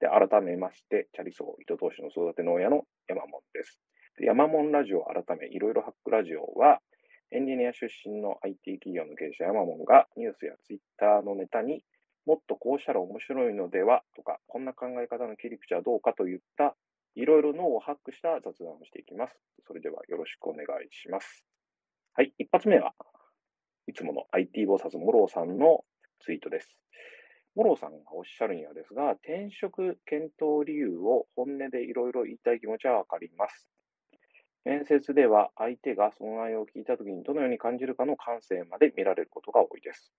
で、改めまして、チャリソー糸通しの育て農家の山門です。で山門ラジオ改め、いろいろハックラジオは、エンジニア出身の IT 企業の経営者山門がニュースやツイッターのネタにもっとこうしたら面白いのではとか、こんな考え方の切り口はどうかといったいろいろ脳をハックした雑談をしていきます。それではよろしくお願いします。はい、一発目はいつもの IT 菩薩モローさんのツイートです。モロさんがおっしゃるにはですが、転職検討理由を本音でいろいろ言いたい気持ちはわかります。面接では相手がその内容を聞いたときにどのように感じるかの感性まで見られることが多いです。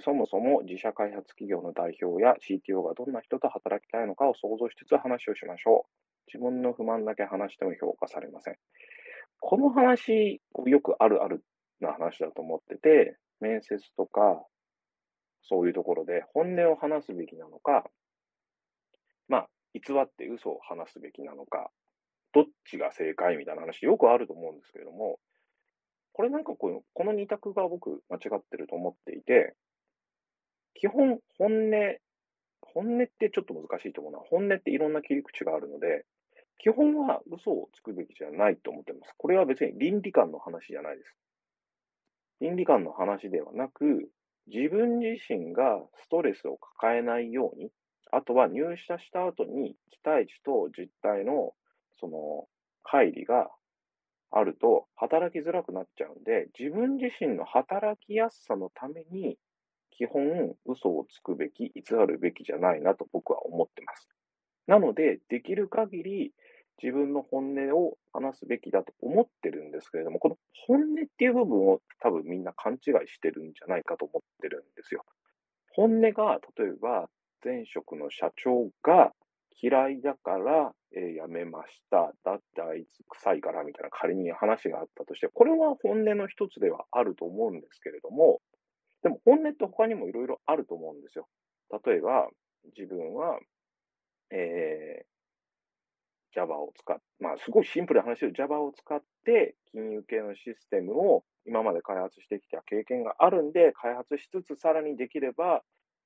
そもそも自社開発企業の代表や CTO がどんな人と働きたいのかを想像しつつ話をしましょう。自分の不満だけ話しても評価されません。この話、よくあるあるな話だと思ってて、面接とか、そういうところで本音を話すべきなのか、まあ、偽って嘘を話すべきなのか、どっちが正解みたいな話よくあると思うんですけれども、これなんかこのこの二択が僕間違ってると思っていて、基本、本音、本音ってちょっと難しいと思うな。本音っていろんな切り口があるので、基本は嘘をつくべきじゃないと思ってます。これは別に倫理観の話じゃないです。倫理観の話ではなく、自分自身がストレスを抱えないように、あとは入社した後に期待値と実態のその乖離があると働きづらくなっちゃうんで、自分自身の働きやすさのために基本、嘘をつくべき、偽るべきじゃないなと僕は思ってます。なので、できる限り自分の本音を話すべきだと思ってるんですけれども、この本音っていう部分を多分みんな勘違いしてるんじゃないかと思ってるんですよ。本音が、例えば、前職の社長が嫌いだから、えー、辞めました。だってあいつ臭いからみたいな仮に話があったとして、これは本音の一つではあると思うんですけれども、でも本音って他にもいろいろあると思うんですよ。例えば、自分は、えー、Java を使っ、まあ、すごいシンプルな話で Java を使って、金融系のシステムを今まで開発してきた経験があるんで、開発しつつさらにできれば、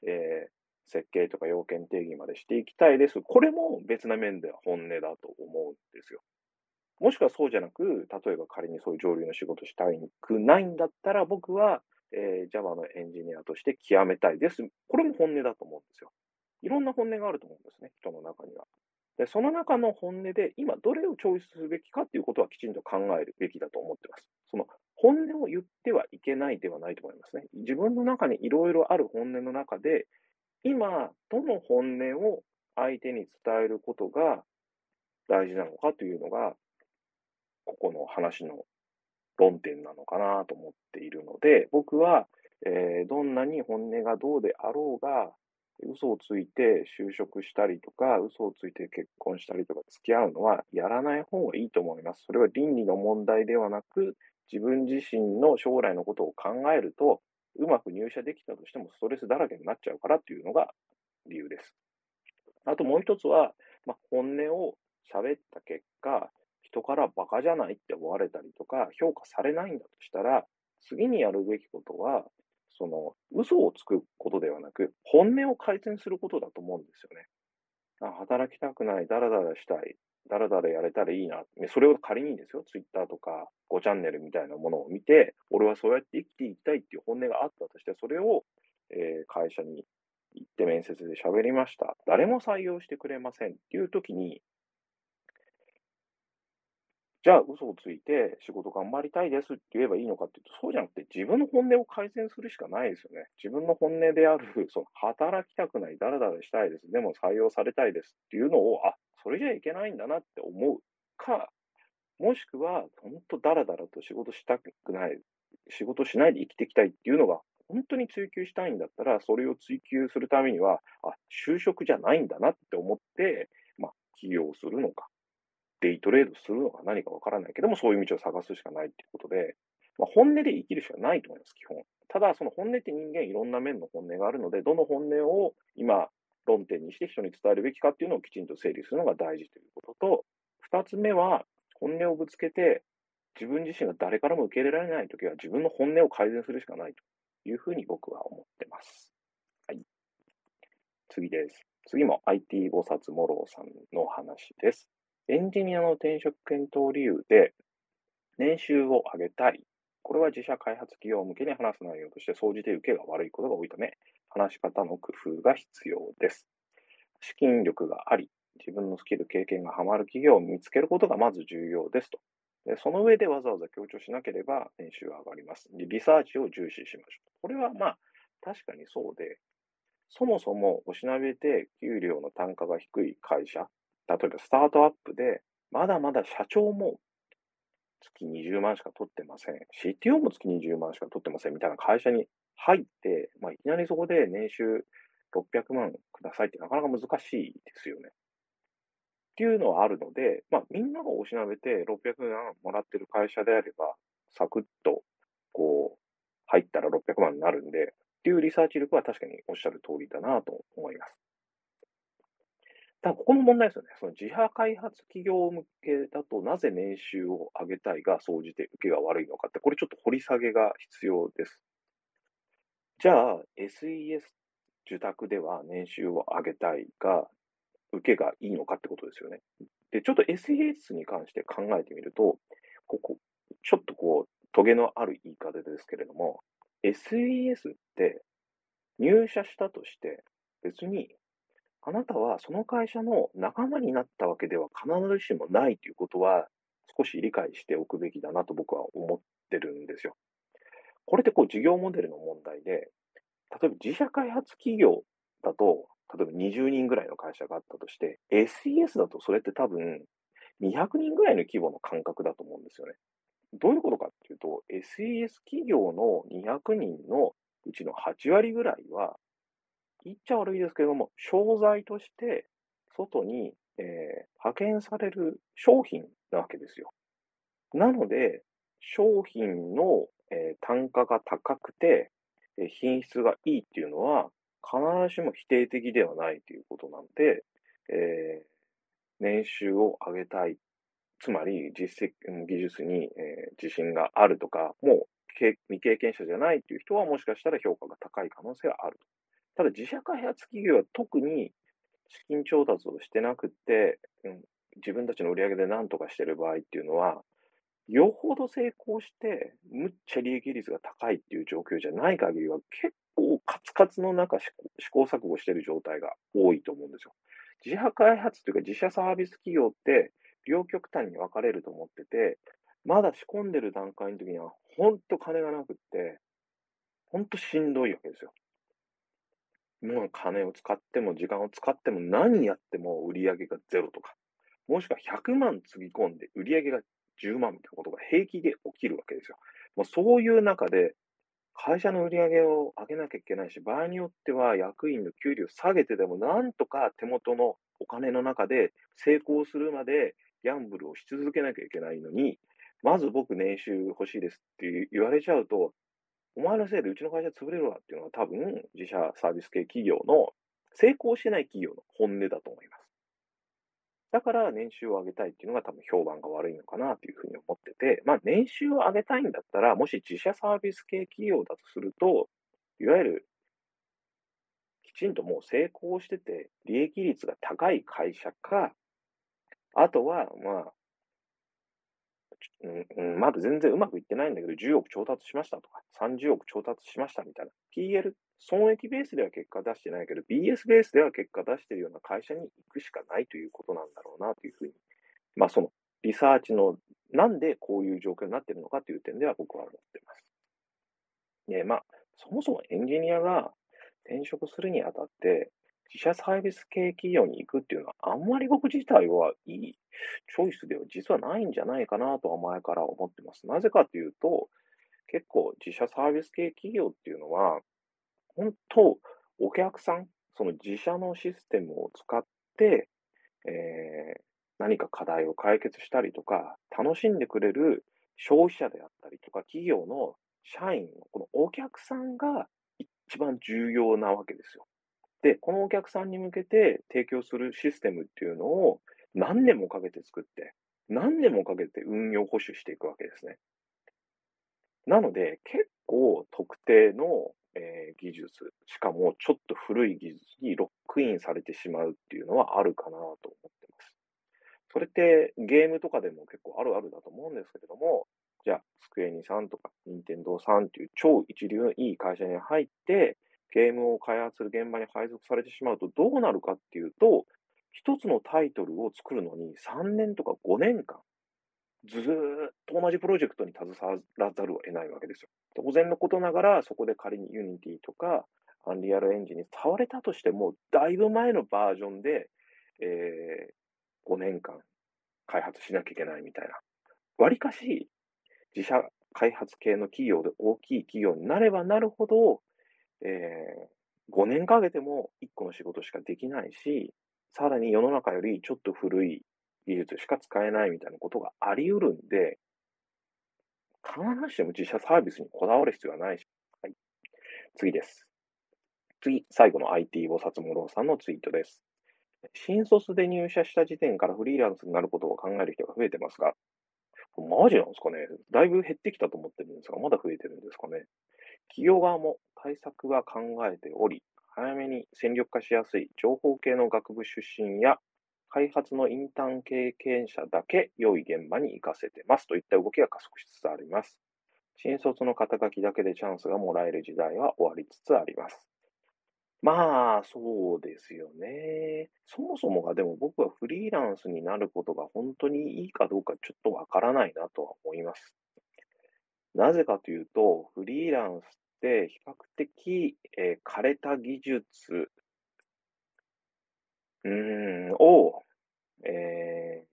えー、設計とか要件定義までしていきたいです。これも別な面では本音だと思うんですよ。もしくはそうじゃなく、例えば仮にそういう上流の仕事したいくないんだったら、僕はえー、Java のエンジニアとして極めたいです。これも本音だと思うんですよ。いろんな本音があると思うんですね、人の中には。で、その中の本音で、今どれをチョイスすべきかっていうことはきちんと考えるべきだと思ってます。その本音を言ってはいけないではないと思いますね。自分の中にいろいろある本音の中で、今、どの本音を相手に伝えることが大事なのかというのが、ここの話の論点なのかなと思っているので、僕は、えー、どんなに本音がどうであろうが、嘘をついて就職したりとか、嘘をついて結婚したりとか付き合うのはやらない方がいいと思います。それは倫理の問題ではなく、自分自身の将来のことを考えると、うまく入社できたとしてもストレスだらけになっちゃうからっていうのが理由です。あともう一つは、まあ、本音を喋った結果、人からバカじゃないって思われたりとか、評価されないんだとしたら、次にやるべきことは、その、嘘をつくことではなく、本音を改善することだと思うんですよね。あ働きたくない、ダラダラしたい、ダラダラやれたらいいな。それを仮にですよ、ツイッターとか5チャンネルみたいなものを見て、俺はそうやって生きていきたいっていう本音があったとして、それを、えー、会社に行って面接で喋りました。誰も採用してくれませんっていう時に、じゃあ嘘をついて仕事頑張りたいですって言えばいいのかっていうと、そうじゃなくて自分の本音を改善するしかないですよね。自分の本音である、その働きたくない、だらだらしたいです、でも採用されたいですっていうのを、あ、それじゃいけないんだなって思うか、もしくは、本当だらだらと仕事したくない、仕事しないで生きていきたいっていうのが、本当に追求したいんだったら、それを追求するためには、あ、就職じゃないんだなって思って、まあ、起業するのか、デイトレードするのが何かわからないけども、そういう道を探すしかないっていうことで、まあ、本音で生きるしかないと思います、基本。ただ、その本音って人間いろんな面の本音があるので、どの本音を今、論点にして人に伝えるべきかっていうのをきちんと整理するのが大事ということと、二つ目は、本音をぶつけて、自分自身が誰からも受け入れられないときは自分の本音を改善するしかないというふうに僕は思ってます。はい。次です。次も IT 菩薩モローさんの話です。エンジニアの転職検討理由で、年収を上げたい。これは自社開発企業向けに話す内容として、総じて受けが悪いことが多いため、話し方の工夫が必要です。資金力があり、自分のスキル、経験がハマる企業を見つけることがまず重要ですと。でその上でわざわざ強調しなければ年収が上がります。リサーチを重視しましょう。これはまあ、確かにそうで、そもそもおしなべて給料の単価が低い会社、例えばスタートアップで、まだまだ社長も月20万しか取ってません。CTO も月20万しか取ってませんみたいな会社に入って、まあ、いきなりそこで年収600万くださいってなかなか難しいですよね。っていうのはあるので、まあ、みんながおしなべて600万もらってる会社であれば、サクッと、こう、入ったら600万になるんで、っていうリサーチ力は確かにおっしゃる通りだなと思います。ただ、ここの問題ですよね。その自社開発企業向けだと、なぜ年収を上げたいが総じて受けが悪いのかって、これちょっと掘り下げが必要です。じゃあ、SES 受託では年収を上げたいが、受けがいいのかってことですよね。で、ちょっと SES に関して考えてみると、ここ、ちょっとこう、トゲのある言い方ですけれども、SES って入社したとして別にあなたはその会社の仲間になったわけでは必ずしもないということは少し理解しておくべきだなと僕は思ってるんですよ。これってこう事業モデルの問題で、例えば自社開発企業だと、例えば20人ぐらいの会社があったとして、SES だとそれって多分200人ぐらいの規模の感覚だと思うんですよね。どういうことかっていうと、SES 企業の200人のうちの8割ぐらいは、言っちゃ悪いですけれども、商材として外に、えー、派遣される商品なわけですよ。なので、商品の、えー、単価が高くて、えー、品質がいいっていうのは、必ずしも否定的ではないということなので、えー、年収を上げたい。つまり、実績、技術に、えー、自信があるとか、もう未経験者じゃないっていう人はもしかしたら評価が高い可能性はある。ただ自社開発企業は特に資金調達をしてなくて、うん、自分たちの売り上げで何とかしてる場合っていうのは、よほど成功して、むっちゃ利益率が高いっていう状況じゃない限りは、結構カツカツの中試行錯誤してる状態が多いと思うんですよ。自社開発というか自社サービス企業って、両極端に分かれると思ってて、まだ仕込んでる段階の時には、ほんと金がなくって、ほんとしんどいわけですよ。もう金を使っても時間を使っても何やっても売り上げがゼロとか、もしくは100万つぎ込んで売り上げが10万みたいなことが平気で起きるわけですよ。もうそういう中で、会社の売り上げを上げなきゃいけないし、場合によっては役員の給料下げてでも、なんとか手元のお金の中で成功するまでギャンブルをし続けなきゃいけないのに、まず僕年収欲しいですって言われちゃうと、お前のせいでうちの会社潰れるわっていうのは多分自社サービス系企業の成功してない企業の本音だと思います。だから年収を上げたいっていうのが多分評判が悪いのかなというふうに思ってて、まあ年収を上げたいんだったら、もし自社サービス系企業だとすると、いわゆるきちんともう成功してて利益率が高い会社か、あとはまあうん、まだ全然うまくいってないんだけど、10億調達しましたとか、30億調達しましたみたいな。PL、損益ベースでは結果出してないけど、BS ベースでは結果出してるような会社に行くしかないということなんだろうなというふうに、まあそのリサーチのなんでこういう状況になってるのかという点では僕は思ってます。で、まあ、そもそもエンジニアが転職するにあたって、自社サービス系企業に行くっていうのは、あんまり僕自体はいいチョイスでは実はないんじゃないかなとは前から思ってます。なぜかというと、結構自社サービス系企業っていうのは、本当、お客さん、その自社のシステムを使って、えー、何か課題を解決したりとか、楽しんでくれる消費者であったりとか、企業の社員このお客さんが一番重要なわけですよ。で、このお客さんに向けて提供するシステムっていうのを何年もかけて作って、何年もかけて運用保守していくわけですね。なので、結構特定のえー、技術、しかもちょっと古い技術にロックインされてしまうっていうのはあるかなと思ってます。それってゲームとかでも結構あるあるだと思うんですけれども、じゃあ、スクエニさんとか、任天堂さんっていう超一流のいい会社に入って、ゲームを開発する現場に配属されてしまうとどうなるかっていうと、一つのタイトルを作るのに3年とか5年間、ずっと同じプロジェクトに携わらざるを得ないわけですよ。当然のことながら、そこで仮に Unity とか Unreal Engine に触れたとしても、だいぶ前のバージョンで、えー、5年間開発しなきゃいけないみたいな。わりかし、自社開発系の企業で大きい企業になればなるほど、えー、5年かけても1個の仕事しかできないし、さらに世の中よりちょっと古い技術しか使えないみたいなことがあり得るんで、必ずしも自社サービスにこだわる必要はないし。はい。次です。次、最後の IT 菩薩諸さんのツイートです。新卒で入社した時点からフリーランスになることを考える人が増えてますが、マジなんですかね？だいぶ減ってきたと思ってるんですが、まだ増えてるんですかね？企業側も対策は考えており、早めに戦力化しやすい情報系の学部出身や開発のインターン経験者だけ良い現場に行かせてますといった動きが加速しつつあります。新卒の肩書きだけでチャンスがもらえる時代は終わりつつあります。まあ、そうですよね。そもそもがでも僕はフリーランスになることが本当にいいかどうかちょっとわからないなとは思います。なぜかというと、フリーランスって比較的、えー、枯れた技術うん、を、え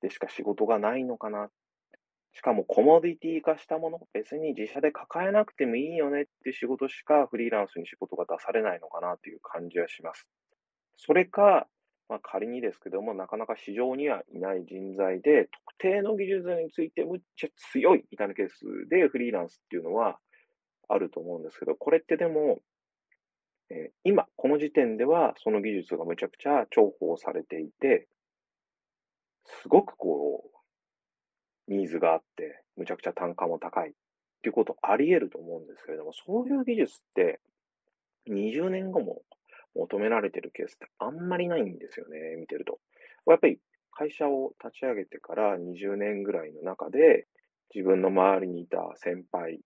ー、でしか仕事がないのかな。しかもコモディティ化したもの、別に自社で抱えなくてもいいよねって仕事しかフリーランスに仕事が出されないのかなという感じはします。それか、まあ、仮にですけども、なかなか市場にはいない人材で、特定の技術についてむっちゃ強いみたいなケースでフリーランスっていうのはあると思うんですけど、これってでも、えー、今、この時点では、その技術がむちゃくちゃ重宝されていて、すごくこう、ニーズがあって、むちゃくちゃ単価も高いっていうことあり得ると思うんですけれども、そういう技術って、20年後も求められてるケースってあんまりないんですよね、見てると。やっぱり会社を立ち上げてから20年ぐらいの中で、自分の周りにいた先輩、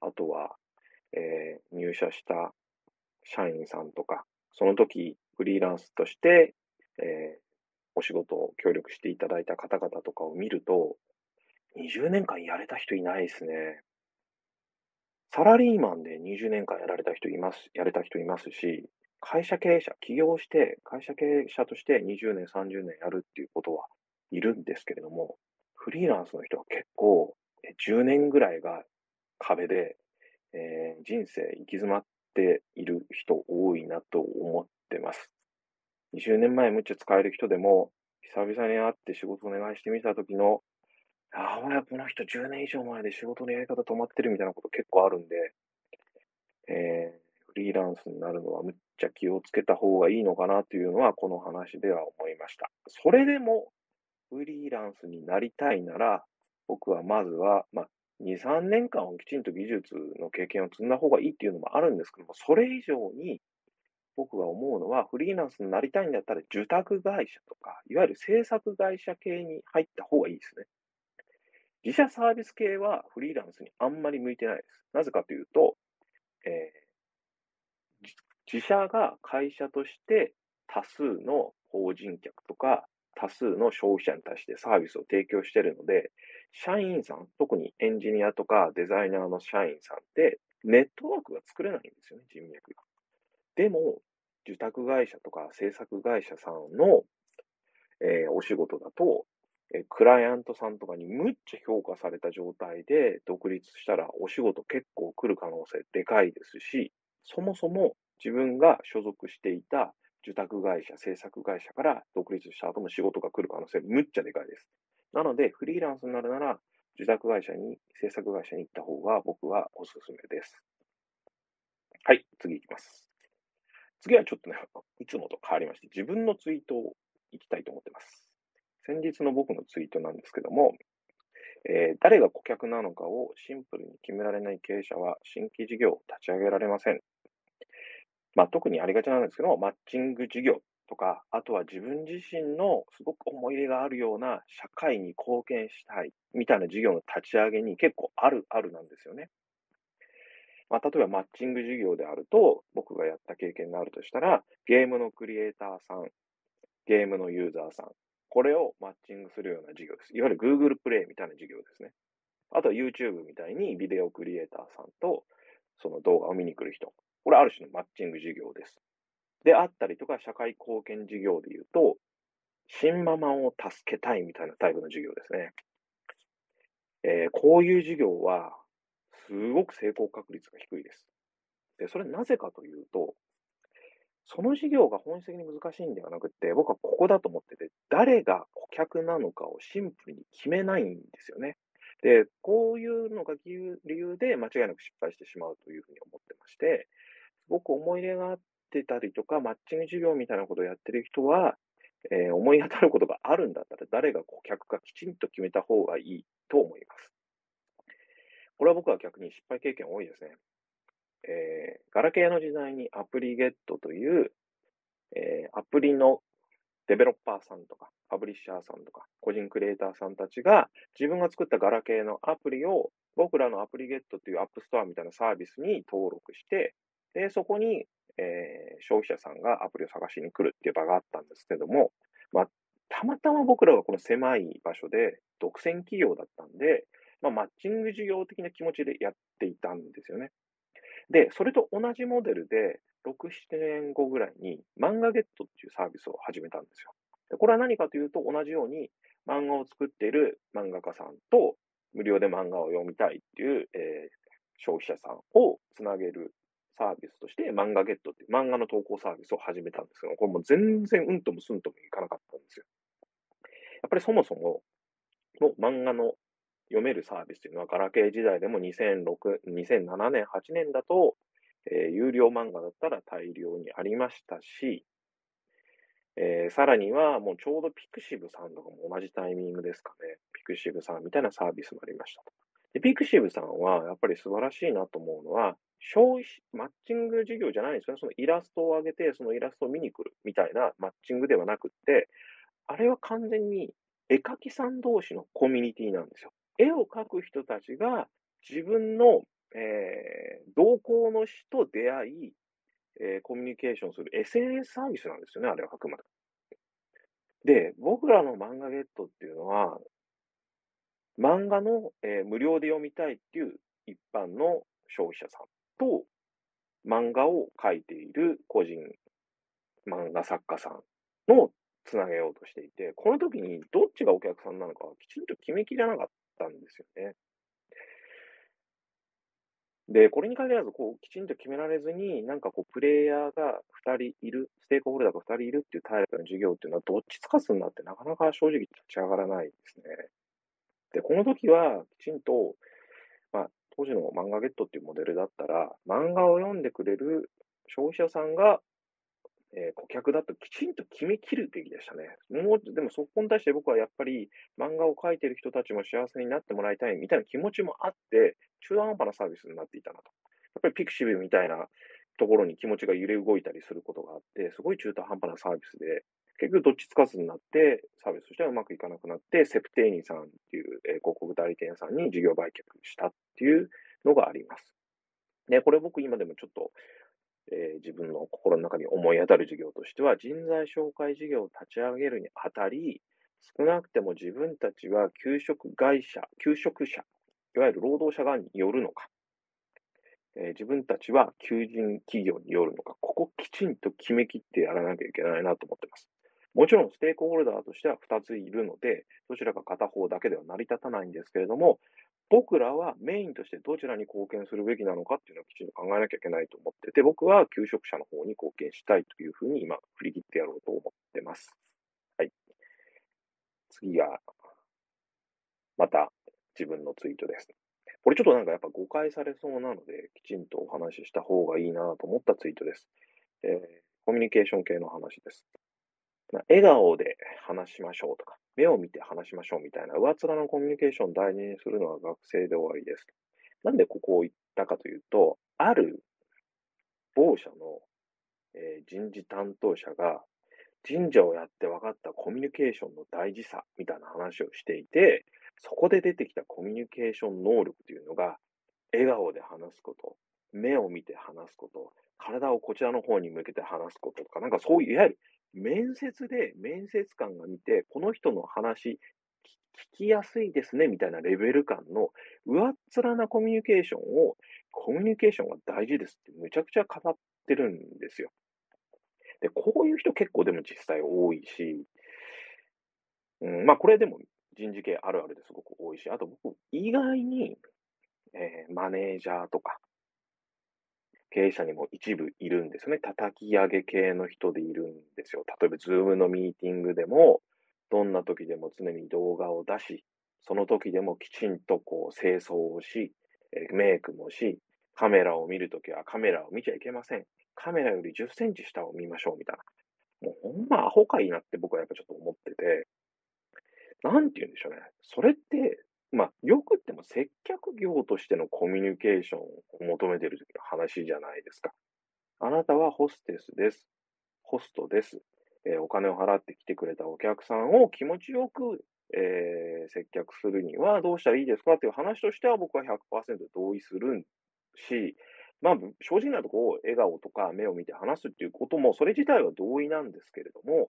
あとはえー、入社した社員さんとか、その時フリーランスとして、えー、お仕事を協力していただいた方々とかを見ると、20年間やれた人いないですね。サラリーマンで20年間やられた人います、やれた人いますし、会社経営者、起業して、会社経営者として20年、30年やるっていうことはいるんですけれども、フリーランスの人は結構、10年ぐらいが壁で、えー、人生行き詰まっている人多いなと思ってます。20年前むっちゃ使える人でも、久々に会って仕事お願いしてみた時の、ああ、この人10年以上前で仕事のやり方止まってるみたいなこと結構あるんで、えー、フリーランスになるのはむっちゃ気をつけた方がいいのかなというのはこの話では思いました。それでもフリーランスになりたいなら、僕はまずは、まあ、2、3年間をきちんと技術の経験を積んだ方がいいっていうのもあるんですけども、それ以上に僕が思うのは、フリーランスになりたいんだったら、受託会社とか、いわゆる制作会社系に入った方がいいですね。自社サービス系はフリーランスにあんまり向いてないです。なぜかというと、えー、自社が会社として多数の法人客とか多数の消費者に対してサービスを提供しているので、社員さん、特にエンジニアとかデザイナーの社員さんってネットワークが作れないんですよね、人脈が。でも、受託会社とか制作会社さんの、えー、お仕事だと、え、クライアントさんとかにむっちゃ評価された状態で独立したらお仕事結構来る可能性でかいですし、そもそも自分が所属していた受託会社、制作会社から独立した後も仕事が来る可能性むっちゃでかいです。なので、フリーランスになるなら、受託会社に、制作会社に行った方が僕はおすすめです。はい、次行きます。次はちょっとね、いつもと変わりまして、自分のツイートを行きたいと思ってます。先日の僕のツイートなんですけども、えー誰が顧客なのかをシンプルに決められない経営者は新規事業を立ち上げられません。まあ、特にありがちなんですけど、マッチング事業とか、あとは自分自身のすごく思い入れがあるような社会に貢献したいみたいな事業の立ち上げに結構あるあるなんですよね。まあ、例えばマッチング事業であると、僕がやった経験があるとしたら、ゲームのクリエイターさん、ゲームのユーザーさん、これをマッチングするような事業です。いわゆる Google プレイみたいな事業ですね。あとは YouTube みたいにビデオクリエイターさんとその動画を見に来る人。これある種のマッチング事業です。であったりとか、社会貢献事業で言うと、新ママを助けたいみたいなタイプの事業ですね。えーこういう事業は、すごく成功確率が低いです。で、それなぜかというと、その事業が本質的に難しいんではなくて、僕はここだと思ってて、誰が顧客なのかをシンプルに決めないんですよね。で、こういうのが理由で間違いなく失敗してしまうというふうに思ってまして、すごく思い入れがあってたりとか、マッチング事業みたいなことをやってる人は、えー思い当たることがあるんだったら、誰が顧客かきちんと決めた方がいいと思います。これは僕は逆に失敗経験多いですね。えーガラケーの時代にアプリゲットという、えーアプリのデベロッパーさんとか、パブリッシャーさんとか、個人クリエイターさんたちが自分が作ったガラケーのアプリを僕らのアプリゲットというアップストアみたいなサービスに登録して、で、そこに、えー消費者さんがアプリを探しに来るっていう場があったんですけども、まあ、たまたま僕らがこの狭い場所で独占企業だったんで、まあ、マッチング事業的な気持ちでやっていたんですよね。で、それと同じモデルで、6、7年後ぐらいに漫画ゲットっていうサービスを始めたんですよ。でこれは何かというと、同じように漫画を作っている漫画家さんと無料で漫画を読みたいっていう、えー消費者さんをつなげるサービスとして漫画ゲットっていう漫画の投稿サービスを始めたんですけど、これも全然うんともすんともいかなかったんですよ。やっぱりそもそもの漫画の読めるサービスというのは、ガラケー時代でも2006、2007年、8年だと、えー有料漫画だったら大量にありましたし、えーさらにはもうちょうどピクシブさんとかも同じタイミングですかね。ピクシブさんみたいなサービスもありましたと。で、ピクシブさんはやっぱり素晴らしいなと思うのは、消費、マッチング事業じゃないんですよね。そのイラストを上げて、そのイラストを見に来るみたいなマッチングではなくって、あれは完全に絵描きさん同士のコミュニティなんですよ。絵を描く人たちが自分の、えー同好の人と出会い、えーコミュニケーションする SNS サービスなんですよね、あれはあくまで。で、僕らの漫画ゲットっていうのは、漫画の、えー無料で読みたいっていう一般の消費者さんと、漫画を描いている個人漫画作家さんのつなげようとしていて、この時にどっちがお客さんなのかはきちんと決めきれなかったんですよね。で、これに限らず、こう、きちんと決められずに、なんかこう、プレイヤーが2人いる、ステークホルダーが2人いるっていうタイプの事業っていうのは、どっちつかずになってなかなか正直立ち上がらないですね。で、この時は、きちんと、まあ、当時の漫画ゲットっていうモデルだったら、漫画を読んでくれる消費者さんが、えー顧客だときちんと決めきるべきでしたね。もう、でもそこに対して僕はやっぱり漫画を描いてる人たちも幸せになってもらいたいみたいな気持ちもあって、中途半端なサービスになっていたなと。やっぱりピクシブみたいなところに気持ちが揺れ動いたりすることがあって、すごい中途半端なサービスで、結局どっちつかずになって、サービスとしてはうまくいかなくなって、セプテーニさんっていう、えー広告代理店さんに事業売却したっていうのがあります。で、これ僕今でもちょっと、えー自分の心の中に思い当たる事業としては、人材紹介事業を立ち上げるにあたり、少なくても自分たちは給食会社、給食者、いわゆる労働者側によるのか、えー自分たちは求人企業によるのか、ここきちんと決めきってやらなきゃいけないなと思ってます。もちろんステークホルダーとしては2ついるので、どちらか片方だけでは成り立たないんですけれども、僕らはメインとしてどちらに貢献するべきなのかっていうのをきちんと考えなきゃいけないと思ってて、僕は求職者の方に貢献したいというふうに今振り切ってやろうと思ってます。はい。次が、また自分のツイートです。これちょっとなんかやっぱ誤解されそうなので、きちんとお話しした方がいいなと思ったツイートです。えーコミュニケーション系の話です。笑顔で話しましょうとか、目を見て話しましょうみたいな上面のコミュニケーションを大事にするのは学生で終わりです。なんでここを言ったかというと、ある某社の、人事担当者が神社をやって分かったコミュニケーションの大事さみたいな話をしていて、そこで出てきたコミュニケーション能力というのが、笑顔で話すこと、目を見て話すこと、体をこちらの方に向けて話すこととか、なんかそういう、いわゆる面接で面接官が見て、この人の話、聞きやすいですねみたいなレベル感の上っ面なコミュニケーションを、コミュニケーションが大事ですってむちゃくちゃ語ってるんですよ。で、こういう人結構でも実際多いし、うん、まあこれでも人事系あるあるですごく多いし、あと僕、意外に、えーマネージャーとか、経営者にも一部いるんですよね。叩き上げ系の人でいるんですよ。例えば、ズームのミーティングでも、どんな時でも常に動画を出し、その時でもきちんとこう清掃をし、メイクもし、カメラを見るときはカメラを見ちゃいけません。カメラより10センチ下を見ましょうみたいな。もうほんまアホかいなって僕はやっぱちょっと思ってて、なんて言うんでしょうね。それって、まあ、よくっても接客業としてのコミュニケーションを求めてる時の話じゃないですか。あなたはホステスです。ホストです。えーお金を払って来てくれたお客さんを気持ちよく、えー接客するにはどうしたらいいですかっていう話としては僕は100%同意するし、まあ、正直なところ、笑顔とか目を見て話すっていうことも、それ自体は同意なんですけれども、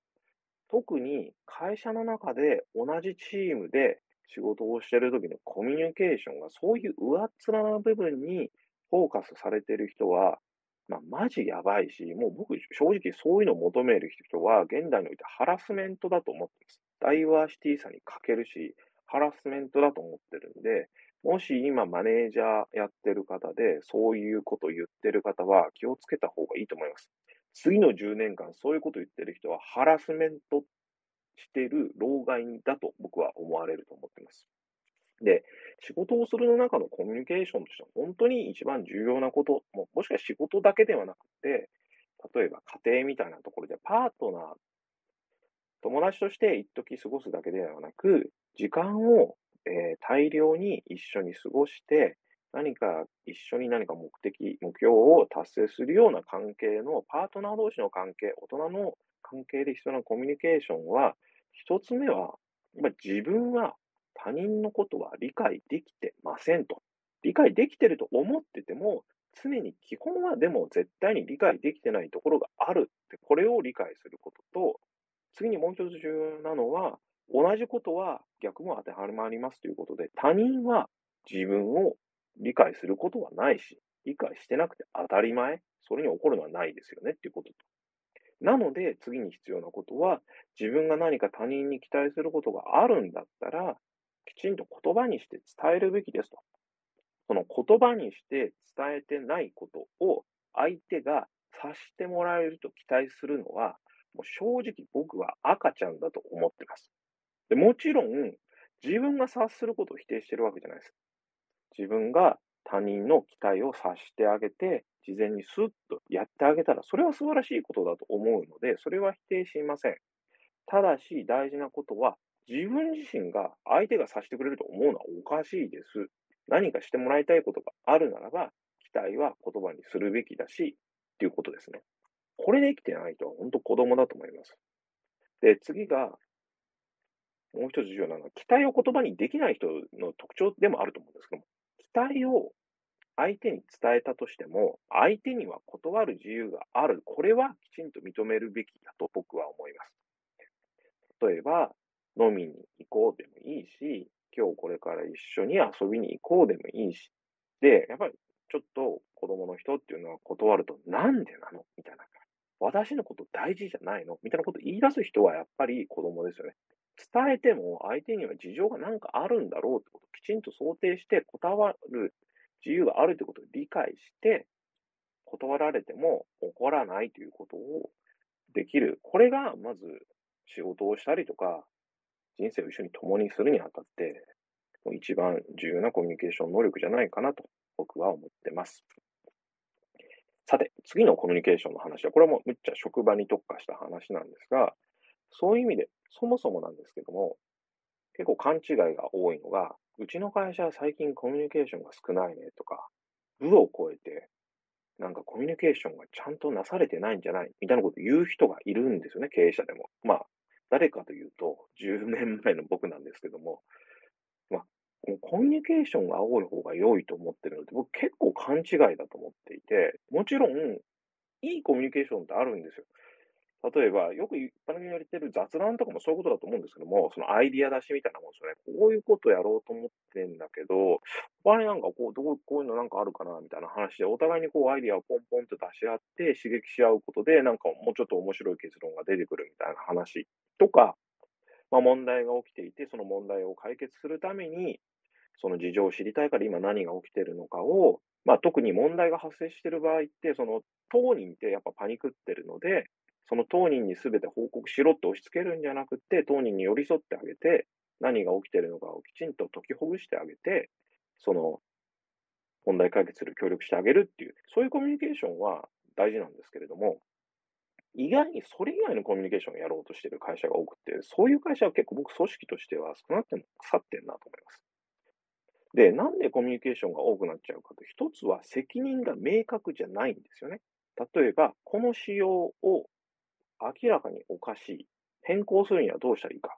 特に会社の中で同じチームで仕事をしている時のコミュニケーションがそういう上っ面な部分にフォーカスされている人は、まあ、マジやばいし、もう僕、正直そういうのを求める人は、現代においてハラスメントだと思ってます。ダイバーシティさに欠けるし、ハラスメントだと思ってるんで、もし今マネージャーやってる方で、そういうことを言ってる方は気をつけた方がいいと思います。次の10年間そういうことを言ってる人はハラスメントしてる老害だと僕は思われると思ってます。で、仕事をするの中のコミュニケーションとしては本当に一番重要なこと、ももしかして仕事だけではなくて、例えば家庭みたいなところでパートナー、友達として一時過ごすだけではなく、時間を、えー大量に一緒に過ごして、何か一緒に何か目的、目標を達成するような関係のパートナー同士の関係、大人の関係で必要なコミュニケーションは、一つ目は、自分は他人のことは理解できてませんと。理解できてると思ってても、常に基本はでも絶対に理解できてないところがあるって、これを理解することと、次にもう一つ重要なのは、同じことは逆も当てはまりますということで、他人は自分を理解することはないし、理解してなくて当たり前、それに起こるのはないですよねっていうことと。なので、次に必要なことは、自分が何か他人に期待することがあるんだったら、きちんと言葉にして伝えるべきですと。その言葉にして伝えてないことを相手が察してもらえると期待するのは、もう正直僕は赤ちゃんだと思ってます。でもちろん、自分が察することを否定してるわけじゃないです。自分が他人の期待を察してあげて、事前にスッとやってあげたら、それは素晴らしいことだと思うので、それは否定しません。ただし、大事なことは、自分自身が相手が察してくれると思うのはおかしいです。何かしてもらいたいことがあるならば、期待は言葉にするべきだし、っていうことですね。これできてない人は本当子供だと思います。で、次が、もう一つ重要なのは、期待を言葉にできない人の特徴でもあると思うんですけども、期待を相手に伝えたとしても、相手には断る自由がある。これはきちんと認めるべきだと僕は思います。例えば、飲みに行こうでもいいし、今日これから一緒に遊びに行こうでもいいし、で、やっぱりちょっと子供の人っていうのは断ると、なんでなの？みたいな感。私のこと大事じゃないの？みたいなことを言い出す人はやっぱり子供ですよね。伝えても相手には事情がなんかあるんだろうってことをきちんと想定して断る自由があるってことを理解して、断られても怒らないということをできる。これがまず仕事をしたりとか、人生を一緒に共にするにあたって、一番重要なコミュニケーション能力じゃないかなと僕は思ってます。さて、次のコミュニケーションの話は、これはもうむっちゃ職場に特化した話なんですが、そういう意味で、そもそもなんですけども、結構勘違いが多いのが、うちの会社は最近コミュニケーションが少ないねとか、部を超えて、なんかコミュニケーションがちゃんとなされてないんじゃないみたいなことを言う人がいるんですよね、経営者でも。まあ、誰かというと、10年前の僕なんですけども、コミュニケーションが多い方が良いと思ってるので、僕結構勘違いだと思っていて、もちろん、いいコミュニケーションってあるんですよ。例えば、よく一般的に言われてる雑談とかもそういうことだと思うんですけども、そのアイディア出しみたいなもんですよね。こういうことやろうと思ってんだけど、他になんかこう、どう、こういうのなんかあるかなみたいな話で、お互いにこうアイディアをポンポンと出し合って刺激し合うことで、なんかもうちょっと面白い結論が出てくるみたいな話とか、まあ問題が起きていて、その問題を解決するために、その事情を知りたいから今何が起きてるのかを、まあ特に問題が発生してる場合って、その当人ってやっぱパニクってるので、その当人に全て報告しろって押し付けるんじゃなくて、当人に寄り添ってあげて、何が起きてるのかをきちんと解きほぐしてあげて、その問題解決する協力してあげるっていう、そういうコミュニケーションは大事なんですけれども、意外にそれ以外のコミュニケーションをやろうとしてる会社が多くて、そういう会社は結構僕組織としては少なくても腐ってるなと思います。で、なんでコミュニケーションが多くなっちゃうかと、一つは責任が明確じゃないんですよね。例えば、この仕様を明らかにおかしい。変更するにはどうしたらいいか。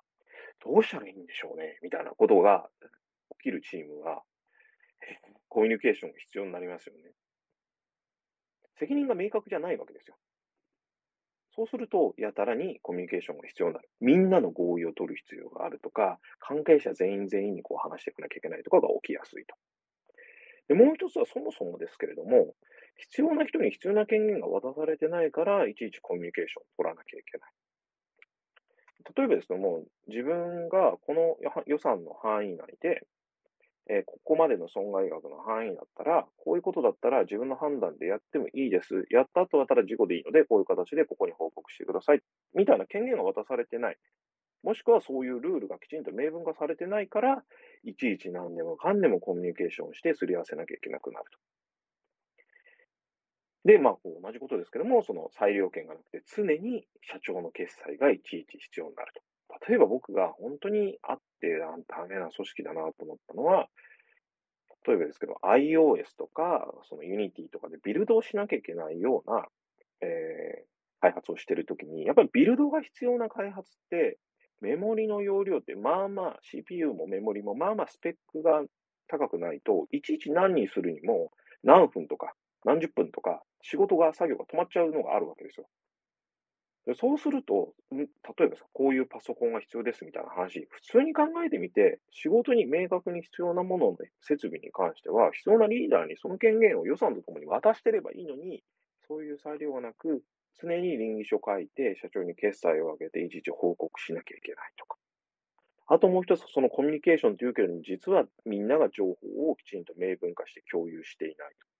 どうしたらいいんでしょうね。みたいなことが起きるチームは、コミュニケーションが必要になりますよね。責任が明確じゃないわけですよ。そうすると、やたらにコミュニケーションが必要になる。みんなの合意を取る必要があるとか、関係者全員全員にこう話していかなきゃいけないとかが起きやすいと。でもう一つはそもそもですけれども、必要な人に必要な権限が渡されてないから、いちいちコミュニケーションを取らなきゃいけない。例えばですけども、自分がこの予算の範囲内で、えー、ここまでの損害額の範囲だったら、こういうことだったら自分の判断でやってもいいです。やった後だったら事故でいいので、こういう形でここに報告してください。みたいな権限が渡されてない。もしくはそういうルールがきちんと明文化されてないから、いちいち何でもかんでもコミュニケーションしてすり合わせなきゃいけなくなると。で、まあ、同じことですけども、その裁量権がなくて、常に社長の決裁がいちいち必要になると。例えば僕が本当にあってダメな組織だなと思ったのは、例えばですけど、iOS とか、その Unity とかでビルドをしなきゃいけないような、えー、開発をしてるときに、やっぱりビルドが必要な開発って、メモリの容量ってまあまあ CPU もメモリもまあまあスペックが高くないと、いちいち何にするにも何分とか何十分とか仕事が、作業が止まっちゃうのがあるわけですよ。そうすると、例えばこういうパソコンが必要ですみたいな話、普通に考えてみて、仕事に明確に必要なものの設備に関しては、必要なリーダーにその権限を予算とともに渡してればいいのに、そういう裁量がなく、常に倫理書書いて、社長に決済を上げて、いちいち報告しなきゃいけないとか。あともう一つ、そのコミュニケーションというけれども、実はみんなが情報をきちんと明文化して共有していないと。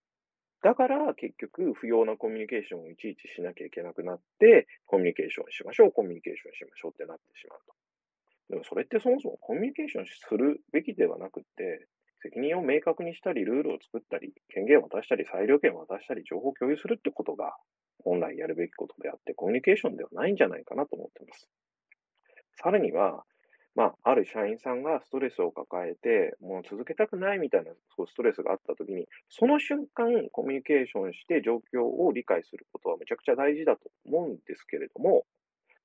だから結局不要なコミュニケーションをいちいちしなきゃいけなくなって、コミュニケーションしましょう、コミュニケーションしましょうってなってしまうと。でもそれってそもそもコミュニケーションするべきではなくって、責任を明確にしたり、ルールを作ったり、権限を渡したり、裁量権を渡したり、情報を共有するってことが本来やるべきことであって、コミュニケーションではないんじゃないかなと思っています。さらには、まあ、ある社員さんがストレスを抱えて、もう続けたくないみたいなストレスがあったときに、その瞬間コミュニケーションして状況を理解することはめちゃくちゃ大事だと思うんですけれども、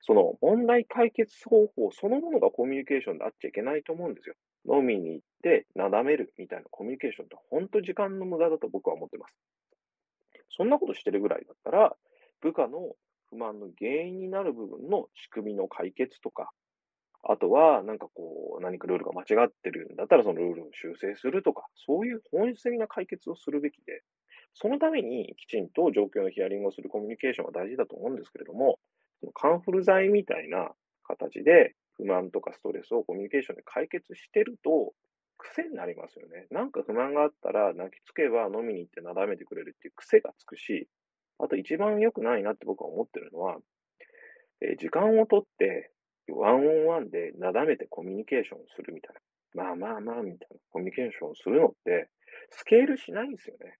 その問題解決方法そのものがコミュニケーションであっちゃいけないと思うんですよ。飲みに行ってなだめるみたいなコミュニケーションって本当時間の無駄だと僕は思ってます。そんなことしてるぐらいだったら、部下の不満の原因になる部分の仕組みの解決とか、あとは、なんかこう、何かルールが間違ってるんだったら、そのルールを修正するとか、そういう本質的な解決をするべきで、そのためにきちんと状況のヒアリングをするコミュニケーションは大事だと思うんですけれども、カンフル剤みたいな形で不満とかストレスをコミュニケーションで解決してると、癖になりますよね。なんか不満があったら泣きつけば飲みに行ってなだめてくれるっていう癖がつくし、あと一番良くないなって僕は思ってるのは、えー、時間をとってワンオンワンでなだめてコミュニケーションするみたいな。まあまあまあ、みたいなコミュニケーションするのって、スケールしないんですよね。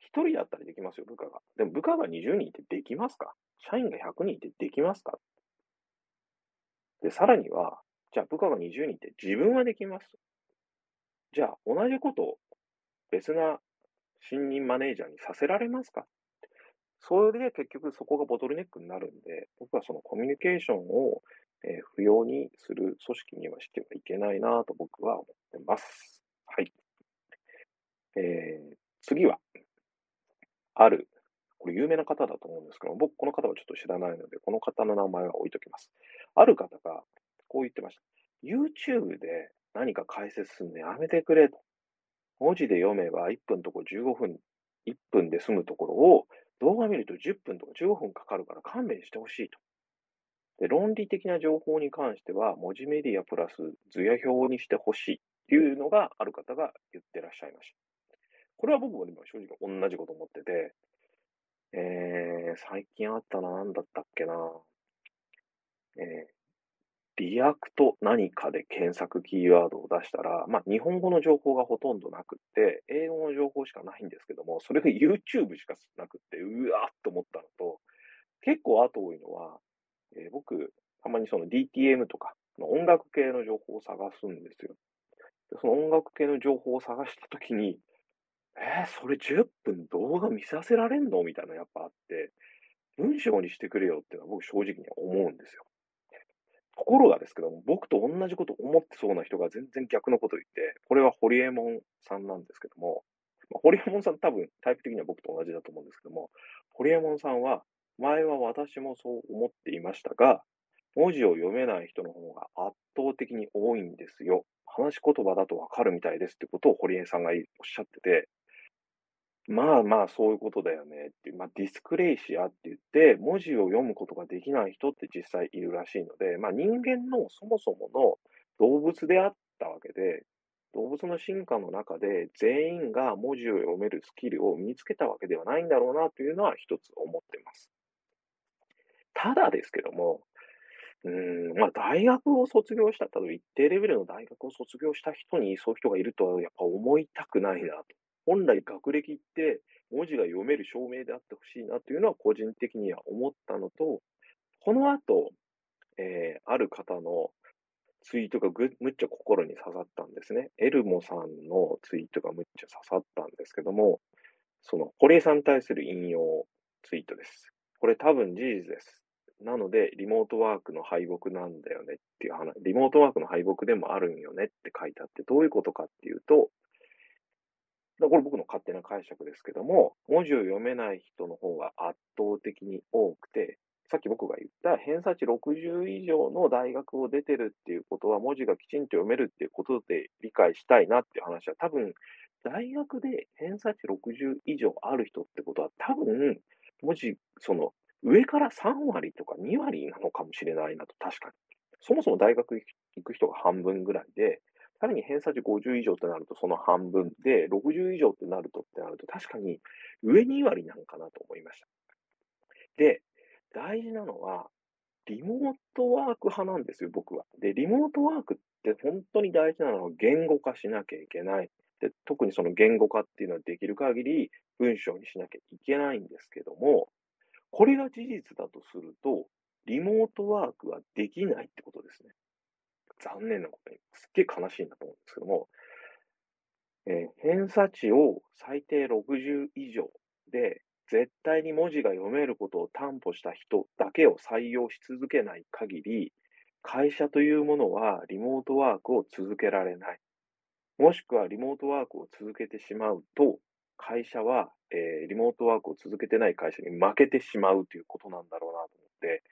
一人だったらできますよ、部下が。でも部下が20人いてできますか？社員が100人いてできますか？で、さらには、じゃあ部下が20人って自分はできます。じゃあ同じことを別な新任マネージャーにさせられますか？それで結局そこがボトルネックになるんで、僕はそのコミュニケーションを、え不要にする組織にはしてはいけないなと僕は思ってます。はい。えー次は、ある、これ有名な方だと思うんですけど、僕この方はちょっと知らないので、この方の名前は置いときます。ある方がこう言ってました。YouTube で何か解説するのやめてくれと。文字で読めば1分とこ15分、1分で済むところを動画見ると10分とか15分かかるから勘弁してほしいと。で、論理的な情報に関しては文字メディアプラス図や表にしてほしいっていうのがある方が言ってらっしゃいました。これは僕もでも正直同じこと思ってて、えー、最近あったな、なんだったっけな。えー React 何かで検索キーワードを出したら、まあ、日本語の情報がほとんどなくって、英語の情報しかないんですけども、それが YouTube しかなくって、うわーっと思ったのと、結構後多いのは、えー僕、たまにその DTM とか、音楽系の情報を探すんですよ。でその音楽系の情報を探したときに、えー、それ10分動画見させられんのみたいなのやっぱあって、文章にしてくれよっていうのは僕正直に思うんですよ。ところがですけども、僕と同じこと思ってそうな人が全然逆のこと言って、これはホリエモンさんなんですけども、まあ、ホリエモンさん多分タイプ的には僕と同じだと思うんですけども、ホリエモンさんは、前は私もそう思っていましたが、文字を読めない人の方が圧倒的に多いんですよ。話し言葉だとわかるみたいですってことを堀江さんがおっしゃってて、まあまあそういうことだよねっていう、まあディスクレイシアって言って、文字を読むことができない人って実際いるらしいので、まあ人間のそもそもの動物であったわけで、動物の進化の中で全員が文字を読めるスキルを身につけたわけではないんだろうなというのは一つ思ってます。ただですけども、うん、まあ大学を卒業した、例えば一定レベルの大学を卒業した人にそういう人がいるとはやっぱ思いたくないなと。本来学歴って文字が読める証明であってほしいなというのは個人的には思ったのと、この後、えーある方のツイートがぐむっちゃ心に刺さったんですね。エルモさんのツイートがむっちゃ刺さったんですけども、その堀江さんに対する引用ツイートです。これ多分事実です。なので、リモートワークの敗北なんだよねっていう話、リモートワークの敗北でもあるんよねって書いてあって、どういうことかっていうと、これ僕の勝手な解釈ですけども、文字を読めない人の方が圧倒的に多くて、さっき僕が言った偏差値60以上の大学を出てるっていうことは文字がきちんと読めるっていうことで理解したいなっていう話は多分大学で偏差値60以上ある人ってことは多分文字、その上から3割とか2割なのかもしれないなと確かに。そもそも大学行く人が半分ぐらいで、さらに偏差値50以上ってなるとその半分で、60以上ってなるとってなると確かに上2割なのかなと思いました。で、大事なのは、リモートワーク派なんですよ、僕は。で、リモートワークって本当に大事なのは言語化しなきゃいけない。で、特にその言語化っていうのはできる限り文章にしなきゃいけないんですけども、これが事実だとすると、リモートワークはできないってことですね。残念なことに、すっげえ悲しいなと思うんですけども、えー偏差値を最低60以上で、絶対に文字が読めることを担保した人だけを採用し続けない限り、会社というものはリモートワークを続けられない。もしくはリモートワークを続けてしまうと、会社は、えーリモートワークを続けてない会社に負けてしまうということなんだろうなと思って、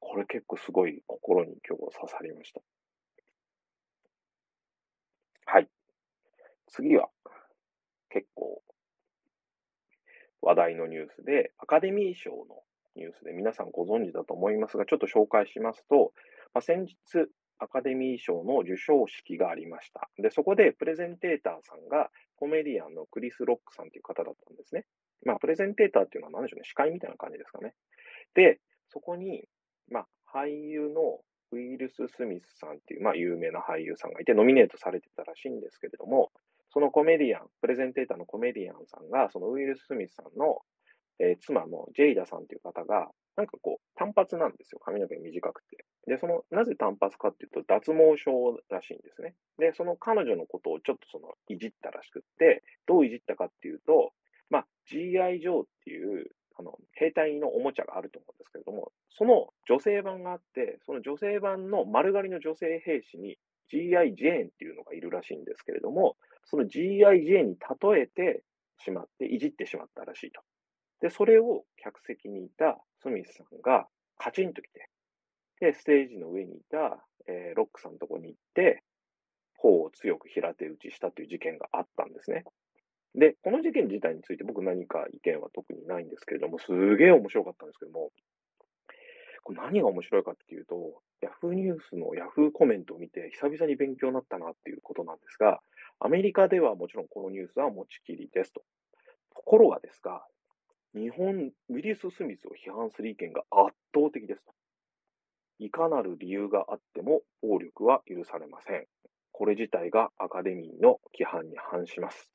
これ結構すごい心に今日刺さりました。はい。次は、結構話題のニュースで、アカデミー賞のニュースで皆さんご存知だと思いますが、ちょっと紹介しますと、まあ、先日、アカデミー賞の授賞式がありました。で、そこでプレゼンテーターさんがコメディアンのクリス・ロックさんという方だったんですね。まあ、プレゼンテーターっていうのは何でしょうね、司会みたいな感じですかね。で、そこに、まあ、俳優のウィルス・スミスさんっていう、まあ、有名な俳優さんがいて、ノミネートされてたらしいんですけれども、そのコメディアン、プレゼンテーターのコメディアンさんが、そのウィルス・スミスさんのえー妻のジェイダさんという方が、なんかこう、単発なんですよ。髪の毛短くて。で、その、なぜ単発かっていうと、脱毛症らしいんですね。で、その彼女のことをちょっとその、いじったらしくって、どういじったかっていうと、まあ、GI ジョーっていう、あの、兵隊のおもちゃがあると思うんですけれども、その女性版があって、その女性版の丸刈りの女性兵士に GI ジェーンっていうのがいるらしいんですけれども、その GI ジェーンに例えてしまって、いじってしまったらしいと。で、それを客席にいたスミスさんがカチンと来て、で、ステージの上にいた、えーロックさんのとこに行って、頬を強く平手打ちしたという事件があったんですね。で、この事件自体について僕何か意見は特にないんですけれども、すげえ面白かったんですけども、これ何が面白いかっていうと、ヤフーニュースのヤフーコメントを見て久々に勉強になったなっていうことなんですが、アメリカではもちろんこのニュースは持ちきりですと。ところがですが、日本、ウィリス・スミスを批判する意見が圧倒的ですと。いかなる理由があっても暴力は許されません。これ自体がアカデミーの規範に反します。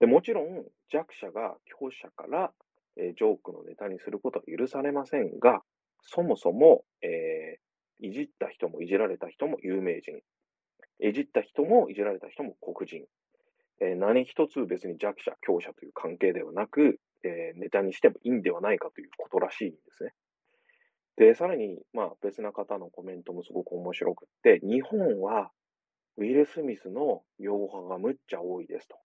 でもちろん、弱者が強者から、えージョークのネタにすることは許されませんが、そもそも、えーいじった人もいじられた人も有名人。いじった人もいじられた人も黒人。えー何一つ別に弱者、強者という関係ではなく、えーネタにしてもいいんではないかということらしいんですね。で、さらに、まあ別な方のコメントもすごく面白くって、日本はウィル・スミスの擁派がむっちゃ多いですと。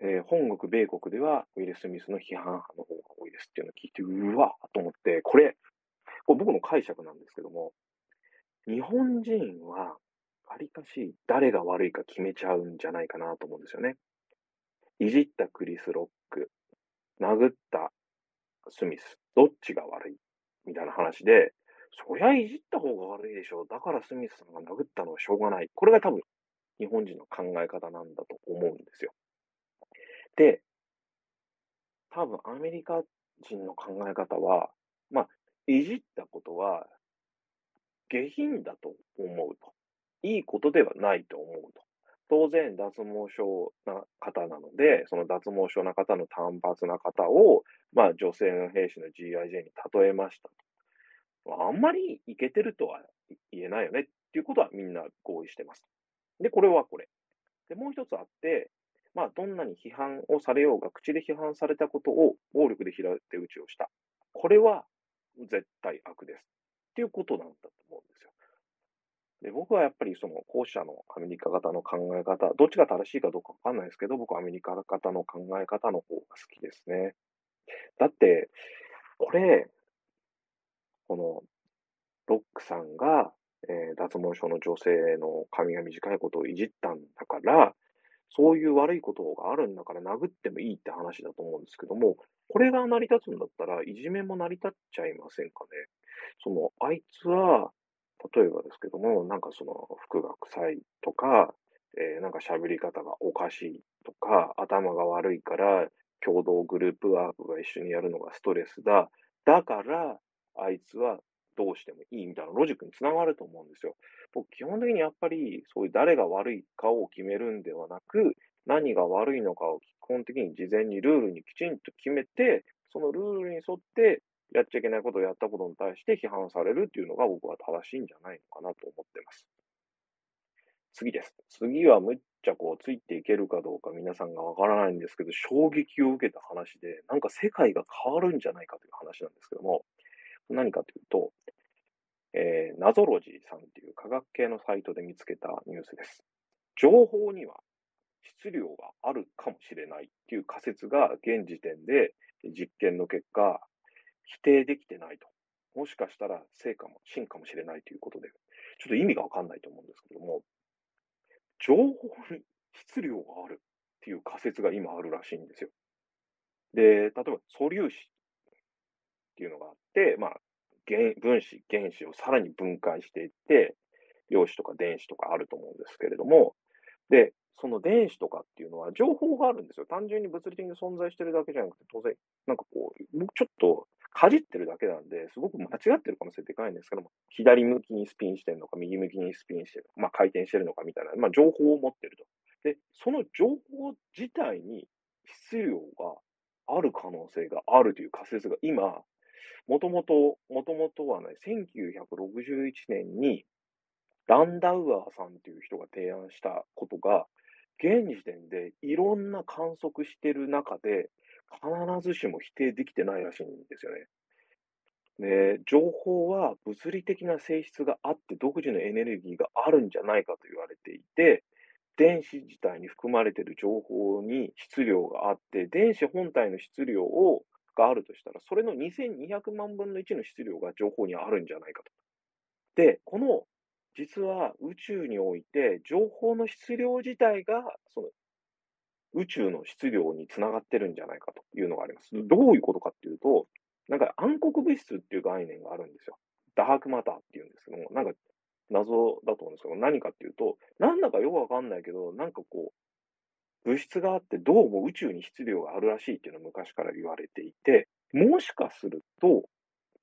えー本国、米国ではウィル・スミスの批判派の方が多いですっていうのを聞いて、うわと思って、これ、これ僕の解釈なんですけども、日本人は、わりかし誰が悪いか決めちゃうんじゃないかなと思うんですよね。いじったクリス・ロック、殴ったスミス、どっちが悪い？みたいな話で、そりゃいじった方が悪いでしょう。だからスミスさんが殴ったのはしょうがない。これが多分日本人の考え方なんだと思うんですよ。で、多分アメリカ人の考え方は、まあ、いじったことは下品だと思うと。いいことではないと思うと。当然、脱毛症な方なので、その脱毛症な方の単発な方を、まあ、女性の兵士の GIJ に例えましたと。あんまりいけてるとは言えないよねっていうことはみんな合意してます。で、これはこれ。で、もう一つあって、まあ、どんなに批判をされようが、口で批判されたことを暴力で平手打ちをした。これは絶対悪です。っていうことなんだと思うんですよ。で、僕はやっぱりその後者のアメリカ型の考え方、どっちが正しいかどうかわかんないですけど、僕はアメリカ型の考え方の方が好きですね。だって、これ、この、ロックさんが、えー脱毛症の女性の髪が短いことをいじったんだから、そういう悪いことがあるんだから殴ってもいいって話だと思うんですけども、これが成り立つんだったら、いじめも成り立っちゃいませんかね。その、あいつは、例えばですけども、なんかその、服が臭いとか、えーなんか喋り方がおかしいとか、頭が悪いから、共同グループワークが一緒にやるのがストレスだ。だから、あいつはどうしてもいいみたいなロジックにつながると思うんですよ。僕、基本的にやっぱり、そういう誰が悪いかを決めるんではなく、何が悪いのかを基本的に事前にルールにきちんと決めて、そのルールに沿って、やっちゃいけないことをやったことに対して批判されるっていうのが僕は正しいんじゃないのかなと思ってます。次です。次はむっちゃこうついていけるかどうか皆さんがわからないんですけど、衝撃を受けた話で、なんか世界が変わるんじゃないかという話なんですけども、何かというと、えー、ナゾロジーさんっていう科学系のサイトで見つけたニュースです。情報には質量があるかもしれないっていう仮説が現時点で実験の結果、否定できてないと。もしかしたら成果も真かもしれないということで、ちょっと意味がわかんないと思うんですけども、情報に質量があるっていう仮説が今あるらしいんですよ。で、例えば素粒子っていうのがあって、まあ、原分子、原子をさらに分解していって、陽子とか電子とかあると思うんですけれども、で、その電子とかっていうのは情報があるんですよ。単純に物理的に存在してるだけじゃなくて、当然、なんかこう、僕ちょっとかじってるだけなんで、すごく間違ってる可能性でかいんですけども、左向きにスピンしてるのか、右向きにスピンしてるのか、まあ回転してるのかみたいな、まあ情報を持ってると。で、その情報自体に質量がある可能性があるという仮説が今、もともと、もともとはね、1961年にランダウアーさんという人が提案したことが、現時点でいろんな観測してる中で、必ずしも否定できてないらしいんですよね。で、情報は物理的な性質があって独自のエネルギーがあるんじゃないかと言われていて、電子自体に含まれている情報に質量があって、電子本体の質量をがあるとしたら、それの2200万分の1の質量が情報にあるんじゃないかと。で、この、実は宇宙において、情報の質量自体が、その、宇宙の質量につながってるんじゃないかというのがあります。どういうことかっていうと、なんか暗黒物質っていう概念があるんですよ。ダークマターっていうんですけども、なんか謎だと思うんですけど、何かっていうと、なんだかよくわかんないけど、なんかこう、物質があって、どうも宇宙に質量があるらしいっていうのは昔から言われていて、もしかすると、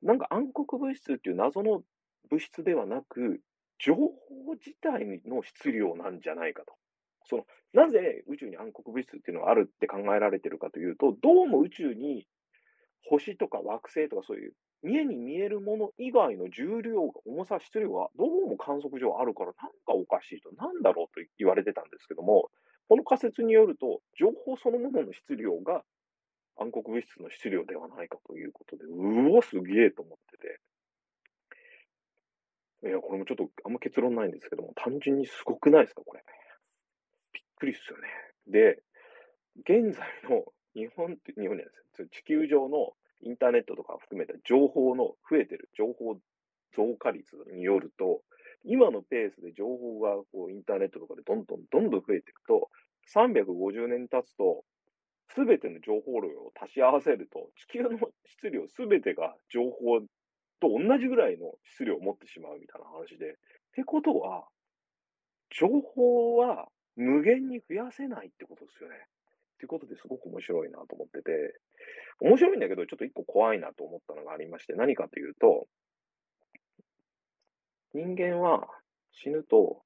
なんか暗黒物質っていう謎の物質ではなく、情報自体の質量なんじゃないかと。その、なぜ宇宙に暗黒物質っていうのがあるって考えられてるかというと、どうも宇宙に星とか惑星とかそういう見えに見えるもの以外の重量が、重さ、質量がどうも観測上あるから、なんかおかしいと、なんだろうと言われてたんですけども、この仮説によると、情報そのものの質量が暗黒物質の質量ではないかということで、うわ、すげえと思ってて。いや、これもちょっとあんま結論ないんですけども、単純にすごくないですか、これ。くりっすよね。で、現在の日本って、日本じゃないです地球上のインターネットとか含めた情報の増えてる情報増加率によると、今のペースで情報がこうインターネットとかでどんどんどんどん増えていくと、350年経つと、すべての情報量を足し合わせると、地球の質量すべてが情報と同じぐらいの質量を持ってしまうみたいな話で。ってことは、情報は無限に増やせないってことですよね。っていうことですごく面白いなと思ってて、面白いんだけど、ちょっと一個怖いなと思ったのがありまして、何かというと、人間は死ぬと、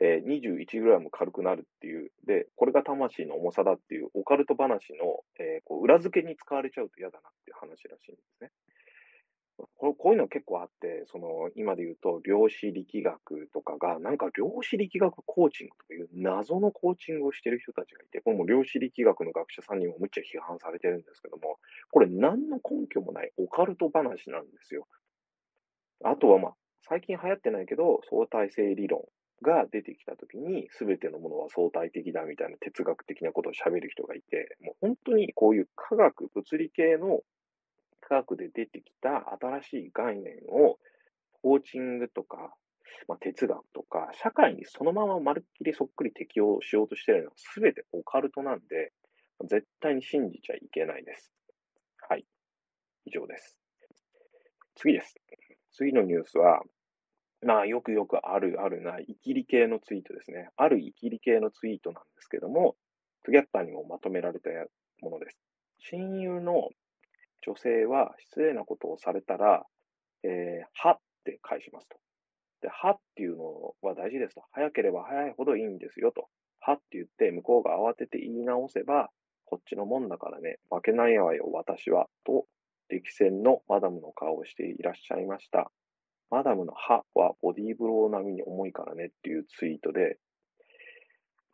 えー、21g 軽くなるっていう、で、これが魂の重さだっていうオカルト話の、えー、こう裏付けに使われちゃうと嫌だなっていう話らしいんですね。こういうの結構あって、その、今で言うと、量子力学とかが、なんか量子力学コーチングという謎のコーチングをしてる人たちがいて、これも量子力学の学者さんにもむっちゃ批判されてるんですけども、これ何の根拠もないオカルト話なんですよ。あとはまあ、最近流行ってないけど、相対性理論が出てきたときに、すべてのものは相対的だみたいな哲学的なことを喋る人がいて、もう本当にこういう科学、物理系の科学で出てきた新しい概念を、コーチングとか、まあ、哲学とか、社会にそのまままるっきりそっくり適用しようとしてるのは全てオカルトなんで、絶対に信じちゃいけないです。はい。以上です。次です。次のニュースは、まあ、よくよくあるあるな、イキリ系のツイートですね。あるイキリ系のツイートなんですけども、トゥギャッターにもまとめられたものです。親友の女性は失礼なことをされたら、えー、はって返しますと。で、はっていうのは大事ですと。早ければ早いほどいいんですよと。はって言って向こうが慌てて言い直せば、こっちのもんだからね、負けないわよ、私は。と、力戦のマダムの顔をしていらっしゃいました。マダムの歯はボディーブロー並みに重いからねっていうツイートで、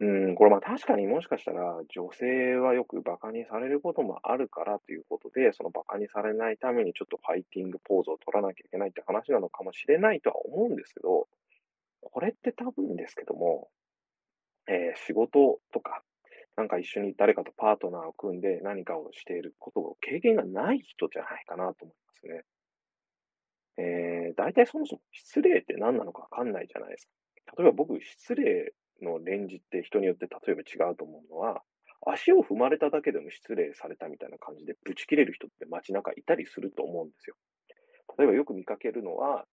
うん、これまあ確かにもしかしたら女性はよく馬鹿にされることもあるからということで、その馬鹿にされないためにちょっとファイティングポーズを取らなきゃいけないって話なのかもしれないとは思うんですけど、これって多分ですけども、えー、仕事とか、なんか一緒に誰かとパートナーを組んで何かをしていることを経験がない人じゃないかなと思いますね。えー、大体そもそも失礼って何なのかわかんないじゃないですか。例えば僕、失礼のレンジって人によって例えば違うと思うのは、足を踏まれただけでも失礼されたみたいな感じでブチ切れる人って街中いたりすると思うんですよ。例えばよく見かけるのは、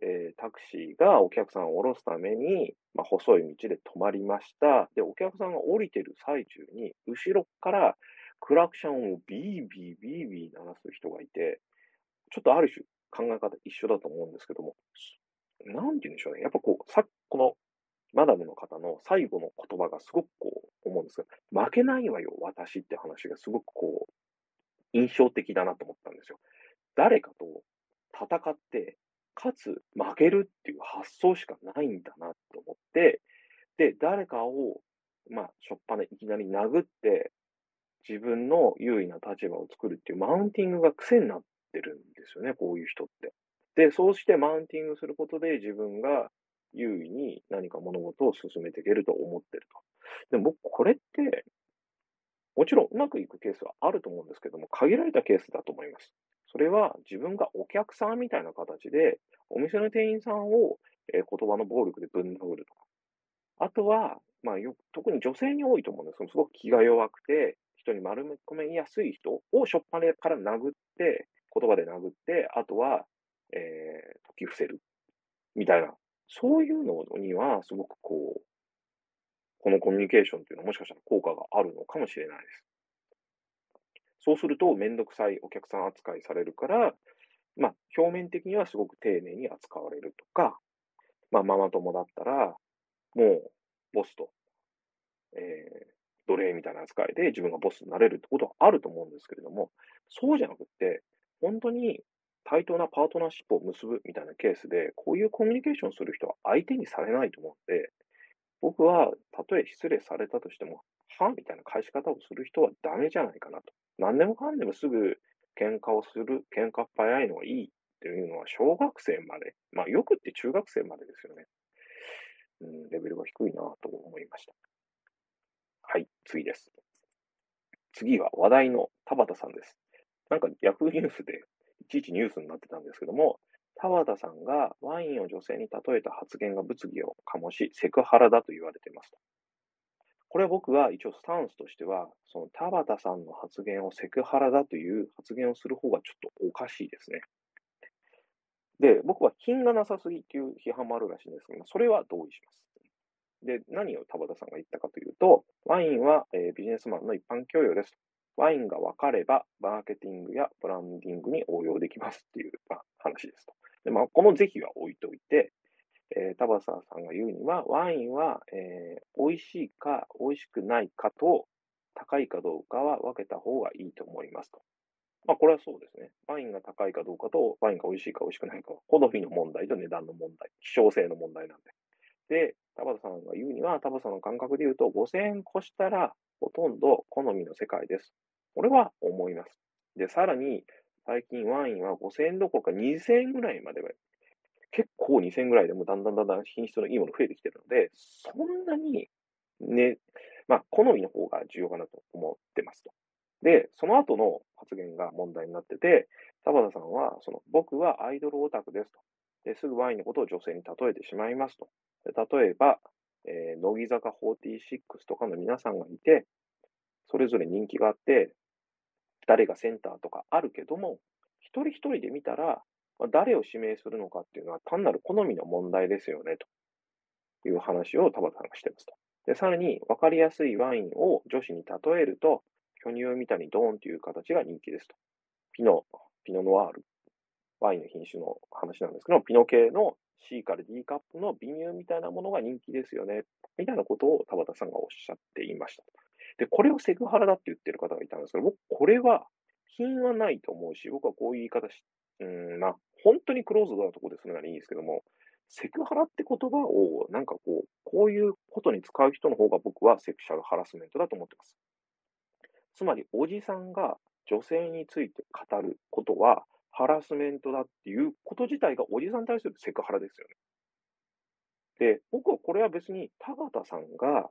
えー、タクシーがお客さんを降ろすために、まあ、細い道で止まりました。で、お客さんが降りてる最中に、後ろからクラクションをビービービービー鳴らす人がいて、ちょっとある種考え方一緒だと思うんですけども、なんて言うんでしょうね。やっぱこう、さこのマダムの方の最後の言葉がすごくこう思うんですが、負けないわよ、私って話がすごくこう、印象的だなと思ったんですよ。誰かと戦って、かつ負けるっていう発想しかないんだなと思って、で、誰かを、まあ、しょっぱないきなり殴って、自分の優位な立場を作るっていうマウンティングが癖になってるんですよね、こういう人って。で、そうしてマウンティングすることで自分が優位に何か物事を進めていけると思ってると。でも僕、これって、もちろんうまくいくケースはあると思うんですけども、限られたケースだと思います。それは自分がお客さんみたいな形で、お店の店員さんを、え、言葉の暴力でぶん殴るとか。あとは、まあよ、特に女性に多いと思うんですけど、すごく気が弱くて、人に丸め込めやすい人をしょっぱねから殴って、言葉で殴って、あとは、えー、解き伏せる。みたいな。そういうのには、すごくこう、このコミュニケーションっていうのはもしかしたら効果があるのかもしれないです。そうすると、めんどくさいお客さん扱いされるから、まあ、表面的にはすごく丁寧に扱われるとか、まあ、ママ友だったら、もう、ボスと、えー、奴隷みたいな扱いで自分がボスになれるってことはあると思うんですけれども、そうじゃなくって、本当に対等なパートナーシップを結ぶみたいなケースで、こういうコミュニケーションする人は相手にされないと思うんで、僕は、たとえ失礼されたとしても、はみたいな返し方をする人はダメじゃないかなと。何でもかんでもすぐ喧嘩をする、喧嘩っ早いのがいいっていうのは小学生まで、まあよくって中学生までですよね。うん、レベルが低いなと思いました。はい、次です。次は話題の田畑さんです。なんかヤフーニュースでいちいちニュースになってたんですけども、田畑さんがワインを女性に例えた発言が物議を醸し、セクハラだと言われていますと。これは僕は一応スタンスとしては、その田畑さんの発言をセクハラだという発言をする方がちょっとおかしいですね。で、僕は品がなさすぎっていう批判もあるらしいんですが、それは同意します。で、何を田畑さんが言ったかというと、ワインは、えー、ビジネスマンの一般教養です。ワインが分かれば、マーケティングやブランディングに応用できますっていう、話ですと。でまあ、この是非は置いといて、えー、田畑さんが言うには、ワインは、えー、美味しいか美味しくないかと、高いかどうかは分けた方がいいと思いますと。まあ、これはそうですね。ワインが高いかどうかと、ワインが美味しいか美味しくないかは、好みの問題と値段の問題、希少性の問題なんで。で、田畑さんが言うには、田畑さんの感覚で言うと、5000円越したら、ほとんど好みの世界です。これは思います。で、さらに、最近ワインは5000円どころか2000円ぐらいまでは、結構2000円ぐらいでもだんだんだんだん品質のいいもの増えてきてるので、そんなにね、まあ、好みの方が重要かなと思ってますと。で、その後の発言が問題になってて、田畑さんは、その、僕はアイドルオタクですと。ですぐワインのことを女性に例えてしまいますと。例えば、えー、乃木坂46とかの皆さんがいて、それぞれ人気があって、誰がセンターとかあるけども、一人一人で見たら、まあ、誰を指名するのかっていうのは単なる好みの問題ですよね、という話を田畑さんがしてますと。で、さらに分かりやすいワインを女子に例えると、巨乳みたいにドーンという形が人気ですと。ピノ、ピノノワール、ワインの品種の話なんですけど、ピノ系の C から D カップの微乳みたいなものが人気ですよね、みたいなことを田畑さんがおっしゃっていました。で、これをセクハラだって言ってる方がいたんですけど、僕、これは品はないと思うし、僕はこういう言い方し、うん、まあ、本当にクローズドなところでするならいいんですけども、セクハラって言葉を、なんかこう、こういうことに使う人の方が僕はセクシャルハラスメントだと思ってます。つまり、おじさんが女性について語ることは、ハラスメントだっていうこと自体がおじさんに対するセクハラですよね。で、僕はこれは別に田畑さんが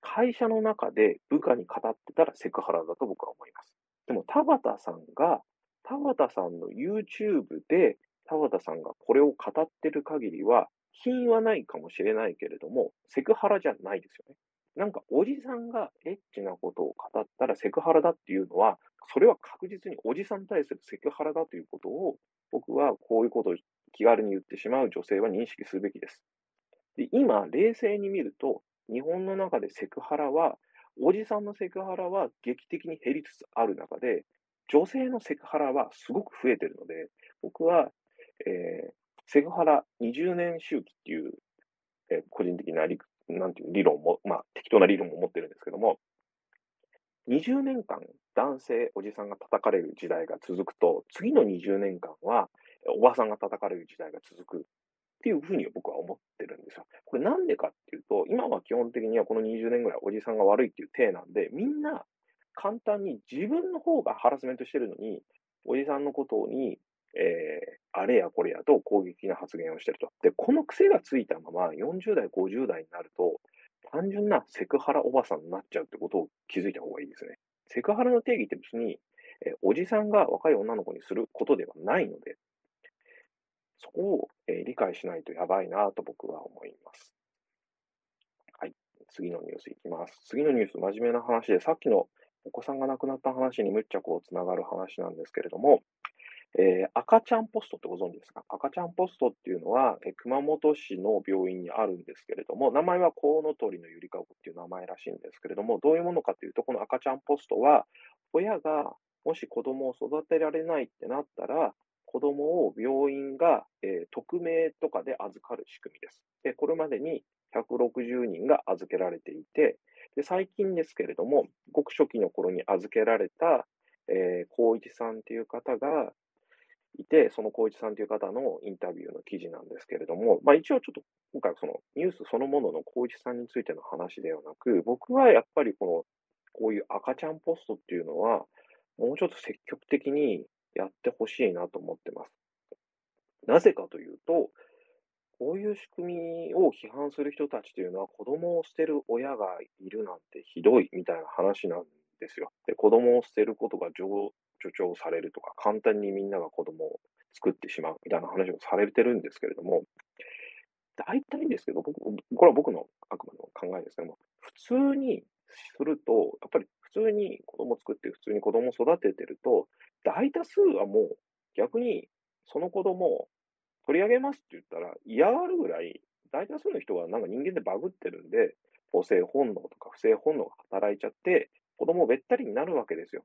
会社の中で部下に語ってたらセクハラだと僕は思います。でも田畑さんが、田畑さんの YouTube で田畑さんがこれを語ってる限りは、品はないかもしれないけれども、セクハラじゃないですよね。なんかおじさんがエッチなことを語ったらセクハラだっていうのは、それは確実におじさんに対するセクハラだということを、僕はこういうことを気軽に言ってしまう女性は認識すべきです。で今、冷静に見ると、日本の中でセクハラは、おじさんのセクハラは劇的に減りつつある中で、女性のセクハラはすごく増えてるので、僕は、えー、セクハラ20年周期っていう、えー、個人的な理屈なんていう理論も、まあ、適当な理論も持ってるんですけども、20年間男性、おじさんが叩かれる時代が続くと、次の20年間はおばさんが叩かれる時代が続くっていうふうに僕は思ってるんですよ。これなんでかっていうと、今は基本的にはこの20年ぐらいおじさんが悪いっていう体なんで、みんな簡単に自分の方がハラスメントしてるのに、おじさんのことに、えー、あれやこれやと攻撃な発言をしてると。で、この癖がついたまま40代、50代になると、単純なセクハラおばさんになっちゃうってことを気づいた方がいいですね。セクハラの定義って別に、えー、おじさんが若い女の子にすることではないので、そこを、えー、理解しないとやばいなと僕は思います。はい。次のニュースいきます。次のニュース、真面目な話で、さっきのお子さんが亡くなった話にむっちゃこうつながる話なんですけれども、えー、赤ちゃんポストってご存知ですか？赤ちゃんポストっていうのは、えー、熊本市の病院にあるんですけれども、名前はコウノトリのゆりかごっていう名前らしいんですけれども、どういうものかというと、この赤ちゃんポストは、親がもし子供を育てられないってなったら、子供を病院が、えー、匿名とかで預かる仕組みです。で、これまでに160人が預けられていて、で最近ですけれども、ごく初期の頃に預けられた、えー、光一さんという方がいて、その光一さんという方のインタビューの記事なんですけれども、まあ、一応ちょっと今回そのニュースそのものの光一さんについての話ではなく、僕はやっぱりこのこういう赤ちゃんポストっていうのは、もうちょっと積極的にやってほしいなと思ってます。なぜかというと、こういう仕組みを批判する人たちというのは、子供を捨てる親がいるなんてひどいみたいな話なんですよ。で、子供を捨てることが助長されるとか、簡単にみんなが子供を作ってしまうみたいな話をされてるんですけれども、大体ですけど、僕、これは僕のあくまでも考えですけども、普通にすると、やっぱり普通に子供作って普通に子供を育ててると、大多数はもう逆にその子供を取り上げますって言ったら嫌がるぐらい、大多数の人がなんか人間でバグってるんで、母性本能とか不正本能が働いちゃって、子供べったりになるわけですよ。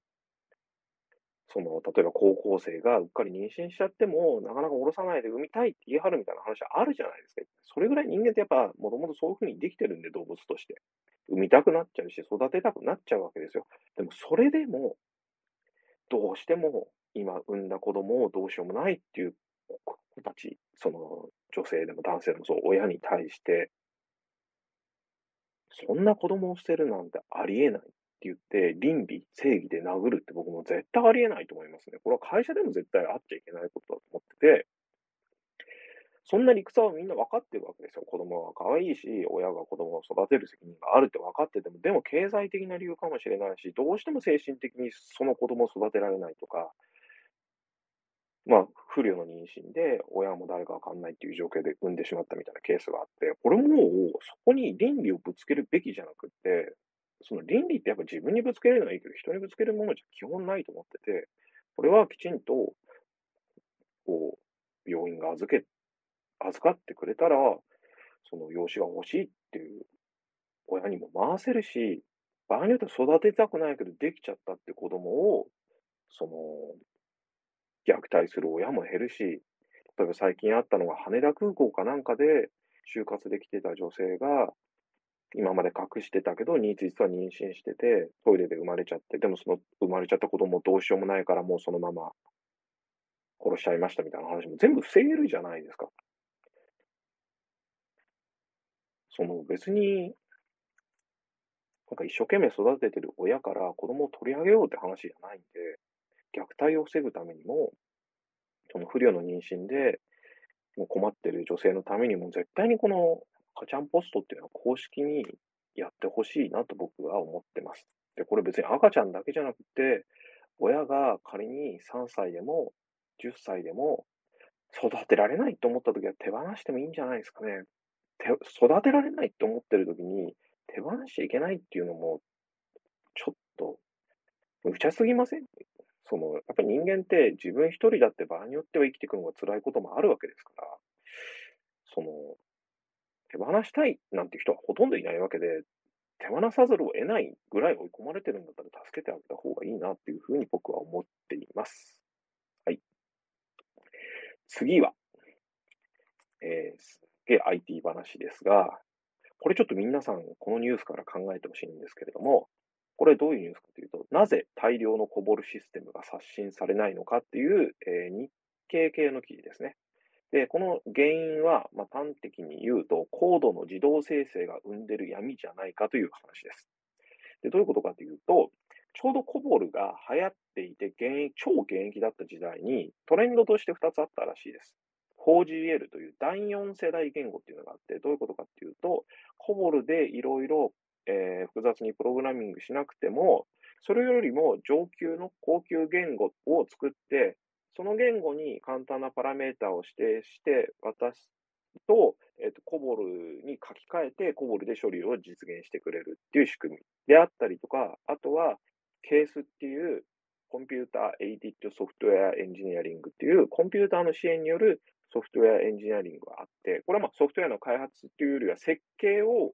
その、例えば高校生がうっかり妊娠しちゃっても、なかなか下ろさないで産みたいって言い張るみたいな話あるじゃないですか。それぐらい人間ってやっぱ、もともとそういうふうにできてるんで、動物として。産みたくなっちゃうし、育てたくなっちゃうわけですよ。でも、それでも、どうしても、今産んだ子供をどうしようもないっていう子たち、その女性でも男性でもそう、親に対して、そんな子供を捨てるなんてありえない言って、倫理、正義で殴るって僕も絶対ありえないと思いますね。これは会社でも絶対あっちゃいけないことだと思ってて、そんな理屈はみんな分かってるわけですよ。子供は可愛いし、親が子供を育てる責任があるって分かってても、でも経済的な理由かもしれないし、どうしても精神的にその子供を育てられないとか、まあ、不慮の妊娠で、親も誰かわかんないっていう状況で産んでしまったみたいなケースがあって、これもそこに倫理をぶつけるべきじゃなくって、その倫理ってやっぱ自分にぶつけるのはいいけど、人にぶつけるものじゃ基本ないと思ってて、これはきちんと、こう、病院が預け、預かってくれたら、その養子が欲しいっていう親にも回せるし、場合によっては育てたくないけどできちゃったって子供を、その、虐待する親も減るし、例えば最近あったのが羽田空港かなんかで就活できてた女性が、今まで隠してたけど、実は妊娠してて、トイレで生まれちゃって、でもその生まれちゃった子供どうしようもないからもうそのまま殺しちゃいましたみたいな話も全部防げるじゃないですか。その別に、なんか一生懸命育ててる親から子供を取り上げようって話じゃないんで、虐待を防ぐためにも、その不慮の妊娠でもう困ってる女性のためにも、絶対にこの赤ちゃんポストっていうのは公式にやってほしいなと僕は思ってます。で、これ別に赤ちゃんだけじゃなくて、親が仮に3歳でも10歳でも育てられないと思った時は手放してもいいんじゃないですかね。育てられないって思ってる時に手放しちゃいけないっていうのも、ちょっと、無茶すぎません？その、やっぱり人間って自分一人だって場合によっては生きていくのが辛いこともあるわけですから、その、手放したいなんて人はほとんどいないわけで、手放さざるを得ないぐらい追い込まれてるんだったら助けてあげた方がいいなっていうふうに僕は思っています。はい。次は、えー、すげえ IT 話ですが、これちょっと皆さん、このニュースから考えてほしいんですけれども、これどういうニュースかというと、なぜ大量のこぼるシステムが刷新されないのかっていう、えー日経系の記事ですね。で、この原因は、まあ、端的に言うと、コードの自動生成が生んでる闇じゃないかという話です。で、どういうことかというと、ちょうどコボルが流行っていて、現役、超現役だった時代に、トレンドとして2つあったらしいです。4GL という第4世代言語っていうのがあって、どういうことかっていうと、コボルでいろいろ複雑にプログラミングしなくても、それよりも上級の高級言語を作って、その言語に簡単なパラメータを指定して渡すと、えっと、 COBOL に書き換えて、 COBOL で処理を実現してくれるっていう仕組みであったりとか、あとは、ケースっていう Computer Aided Software Engineering っていうコンピューターの支援によるソフトウェアエンジニアリングがあって、これはまあソフトウェアの開発っていうよりは設計を、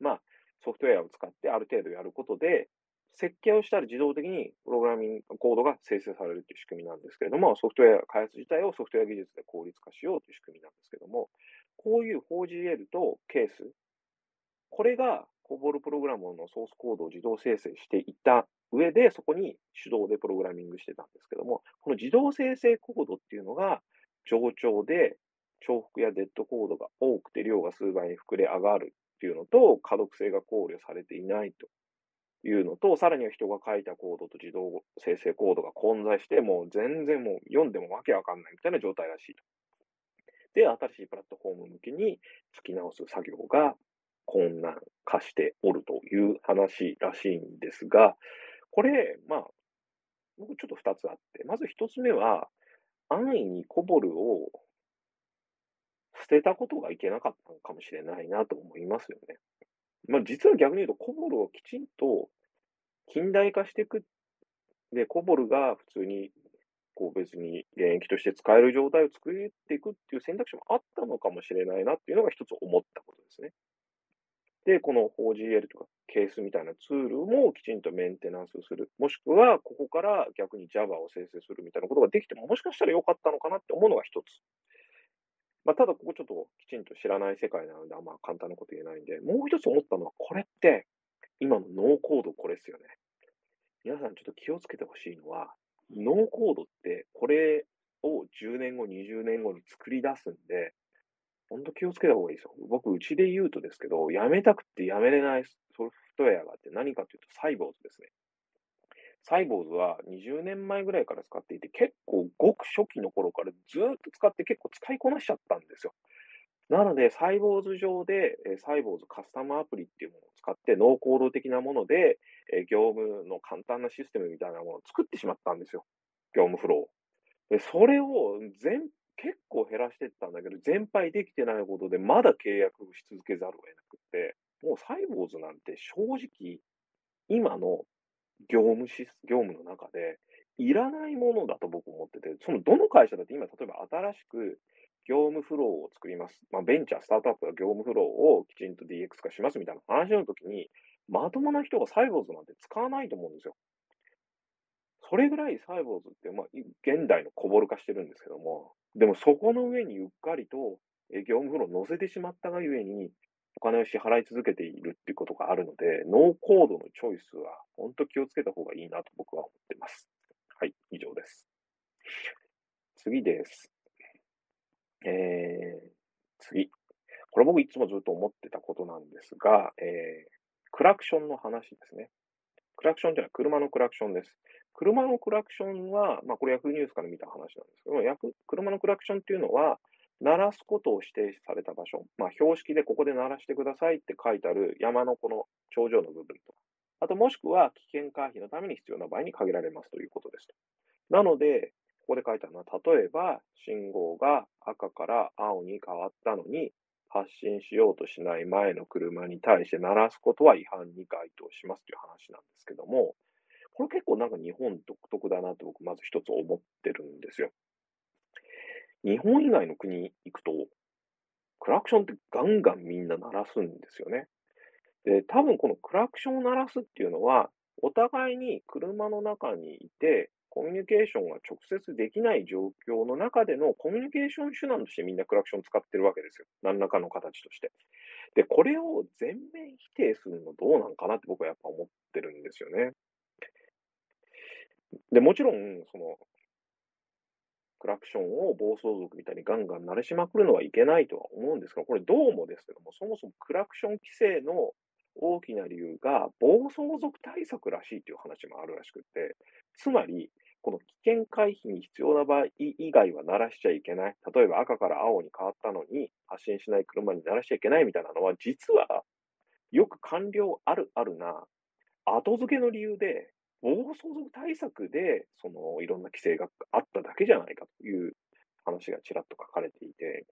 まあソフトウェアを使ってある程度やることで、設計をしたら自動的にプログラミングコードが生成されるという仕組みなんですけれども、ソフトウェア開発自体をソフトウェア技術で効率化しようという仕組みなんですけれども、こういう 4GL とケース、これがコボルプログラムのソースコードを自動生成していた上で、そこに手動でプログラミングしてたんですけども、この自動生成コードっていうのが上長で重複やデッドコードが多くて量が数倍に膨れ上がるっていうのと、可読性が考慮されていないと。いうのと、さらには人が書いたコードと自動生成コードが混在して、もう全然もう読んでもわけわかんないみたいな状態らしいと。で、新しいプラットフォーム向けに書き直す作業が困難化しておるという話らしいんですが、これ、まあ、僕ちょっと二つあって、まず一つ目は、安易にコボルを捨てたことがいけなかったのかもしれないなと思いますよね。まあ実は逆に言うと、コボルをきちんと近代化していく。で、コボルが普通に、こう別に現役として使える状態を作っていくっていう選択肢もあったのかもしれないなっていうのが一つ思ったことですね。で、この 4GL とかケースみたいなツールもきちんとメンテナンスする。もしくは、ここから逆に Java を生成するみたいなことができても、もしかしたら良かったのかなって思うのが一つ。まあ、ただ、ここちょっときちんと知らない世界なので、あんま簡単なこと言えないんで、もう一つ思ったのは、これって、今のノーコードこれですよね。皆さんちょっと気をつけてほしいのは、ノーコードって、これを10年後、20年後に作り出すんで、本当気をつけた方がいいですよ。僕、うちで言うとですけど、やめたくてやめれないソフトウェアがあって何かというと、サイボーズですね。サイボーズは20年前ぐらいから使っていて、結構ごく初期の頃からずっと使って結構使いこなしちゃったんですよ。なので、サイボーズ上で、サイボーズカスタムアプリっていうものを使って、ノーコード的なもので、業務の簡単なシステムみたいなものを作ってしまったんですよ。業務フロー。で、それを全、結構減らしてったんだけど、全廃できてないことで、まだ契約し続けざるを得なくって、もうサイボーズなんて正直、今の業務シス、業務の中で、いらないものだと僕思ってて、そのどの会社だって今、例えば新しく業務フローを作ります。まあ、ベンチャー、スタートアップが業務フローをきちんと DX 化しますみたいな話の時に、まともな人がサイボーズなんて使わないと思うんですよ。それぐらいサイボーズって、まあ、現代のこぼる化してるんですけども、でもそこの上にうっかりと業務フローを乗せてしまったがゆえに、お金を支払い続けているっていうことがあるので、ノーコードのチョイスは本当気をつけた方がいいなと僕は思ってます。はい、以上です。次です。えー、次。これ僕いつもずっと思ってたことなんですが、えー、クラクションの話ですね。クラクションというのは車のクラクションです。車のクラクションは、まあこれヤフーニュースから見た話なんですけども、車のクラクションっていうのは、鳴らすことを指定された場所、まあ標識でここで鳴らしてくださいって書いてある山のこの頂上の部分と、あともしくは危険回避のために必要な場合に限られますということです。なので、ここで書いてあるのは、例えば信号が赤から青に変わったのに、発進しようとしない前の車に対して鳴らすことは違反に該当しますという話なんですけども、これ結構なんか日本独特だなと僕まず一つ思ってるんですよ。日本以外の国行くと、クラクションってガンガンみんな鳴らすんですよね。で、多分このクラクションを鳴らすっていうのは、お互いに車の中にいて、コミュニケーションが直接できない状況の中でのコミュニケーション手段としてみんなクラクション使ってるわけですよ。何らかの形として。で、これを全面否定するのどうなんかなって僕はやっぱ思ってるんですよね。で、もちろん、その、クラクションを暴走族みたいにガンガン鳴らしまくるのはいけないとは思うんですが、これどうもですけども、そもそもクラクション規制の大きな理由が暴走族対策らしいという話もあるらしくて、つまり、この危険回避に必要な場合以外は鳴らしちゃいけない。例えば赤から青に変わったのに発進しない車に鳴らしちゃいけないみたいなのは、実はよく官僚あるあるな後付けの理由で暴走族対策で、その、いろんな規制があっただけじゃないかという話がちらっと書かれていて、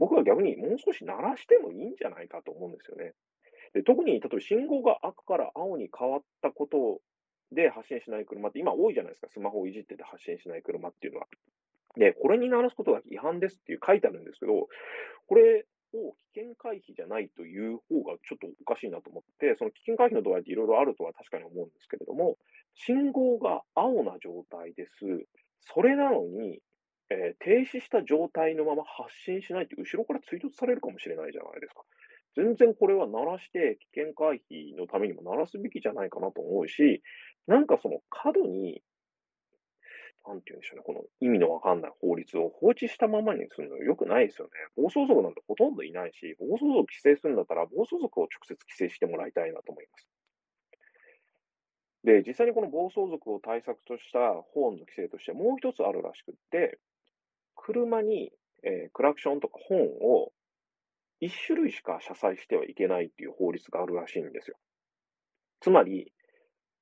僕は逆にもう少し鳴らしてもいいんじゃないかと思うんですよね。で特に、例えば信号が赤から青に変わったことで発進しない車って今多いじゃないですか。スマホをいじってて発進しない車っていうのは。で、これに鳴らすことが違反ですっていう書いてあるんですけど、これ、を危険回避じゃないという方がちょっとおかしいなと思って、その危険回避の度合いっていろいろあるとは確かに思うんですけれども、信号が青な状態です。それなのに、えー、停止した状態のまま発進しないって後ろから追突されるかもしれないじゃないですか。全然これは鳴らして危険回避のためにも鳴らすべきじゃないかなと思うし、なんかその過度になんて言うんでしょうね、この意味のわかんない法律を放置したままにするの良くないですよね。暴走族なんてほとんどいないし、暴走族規制するんだったら、暴走族を直接規制してもらいたいなと思います。で、実際にこの暴走族を対策としたホーンの規制としてもう一つあるらしくって、車に、えー、クラクションとかホーンを一種類しか車載してはいけないっていう法律があるらしいんですよ。つまり、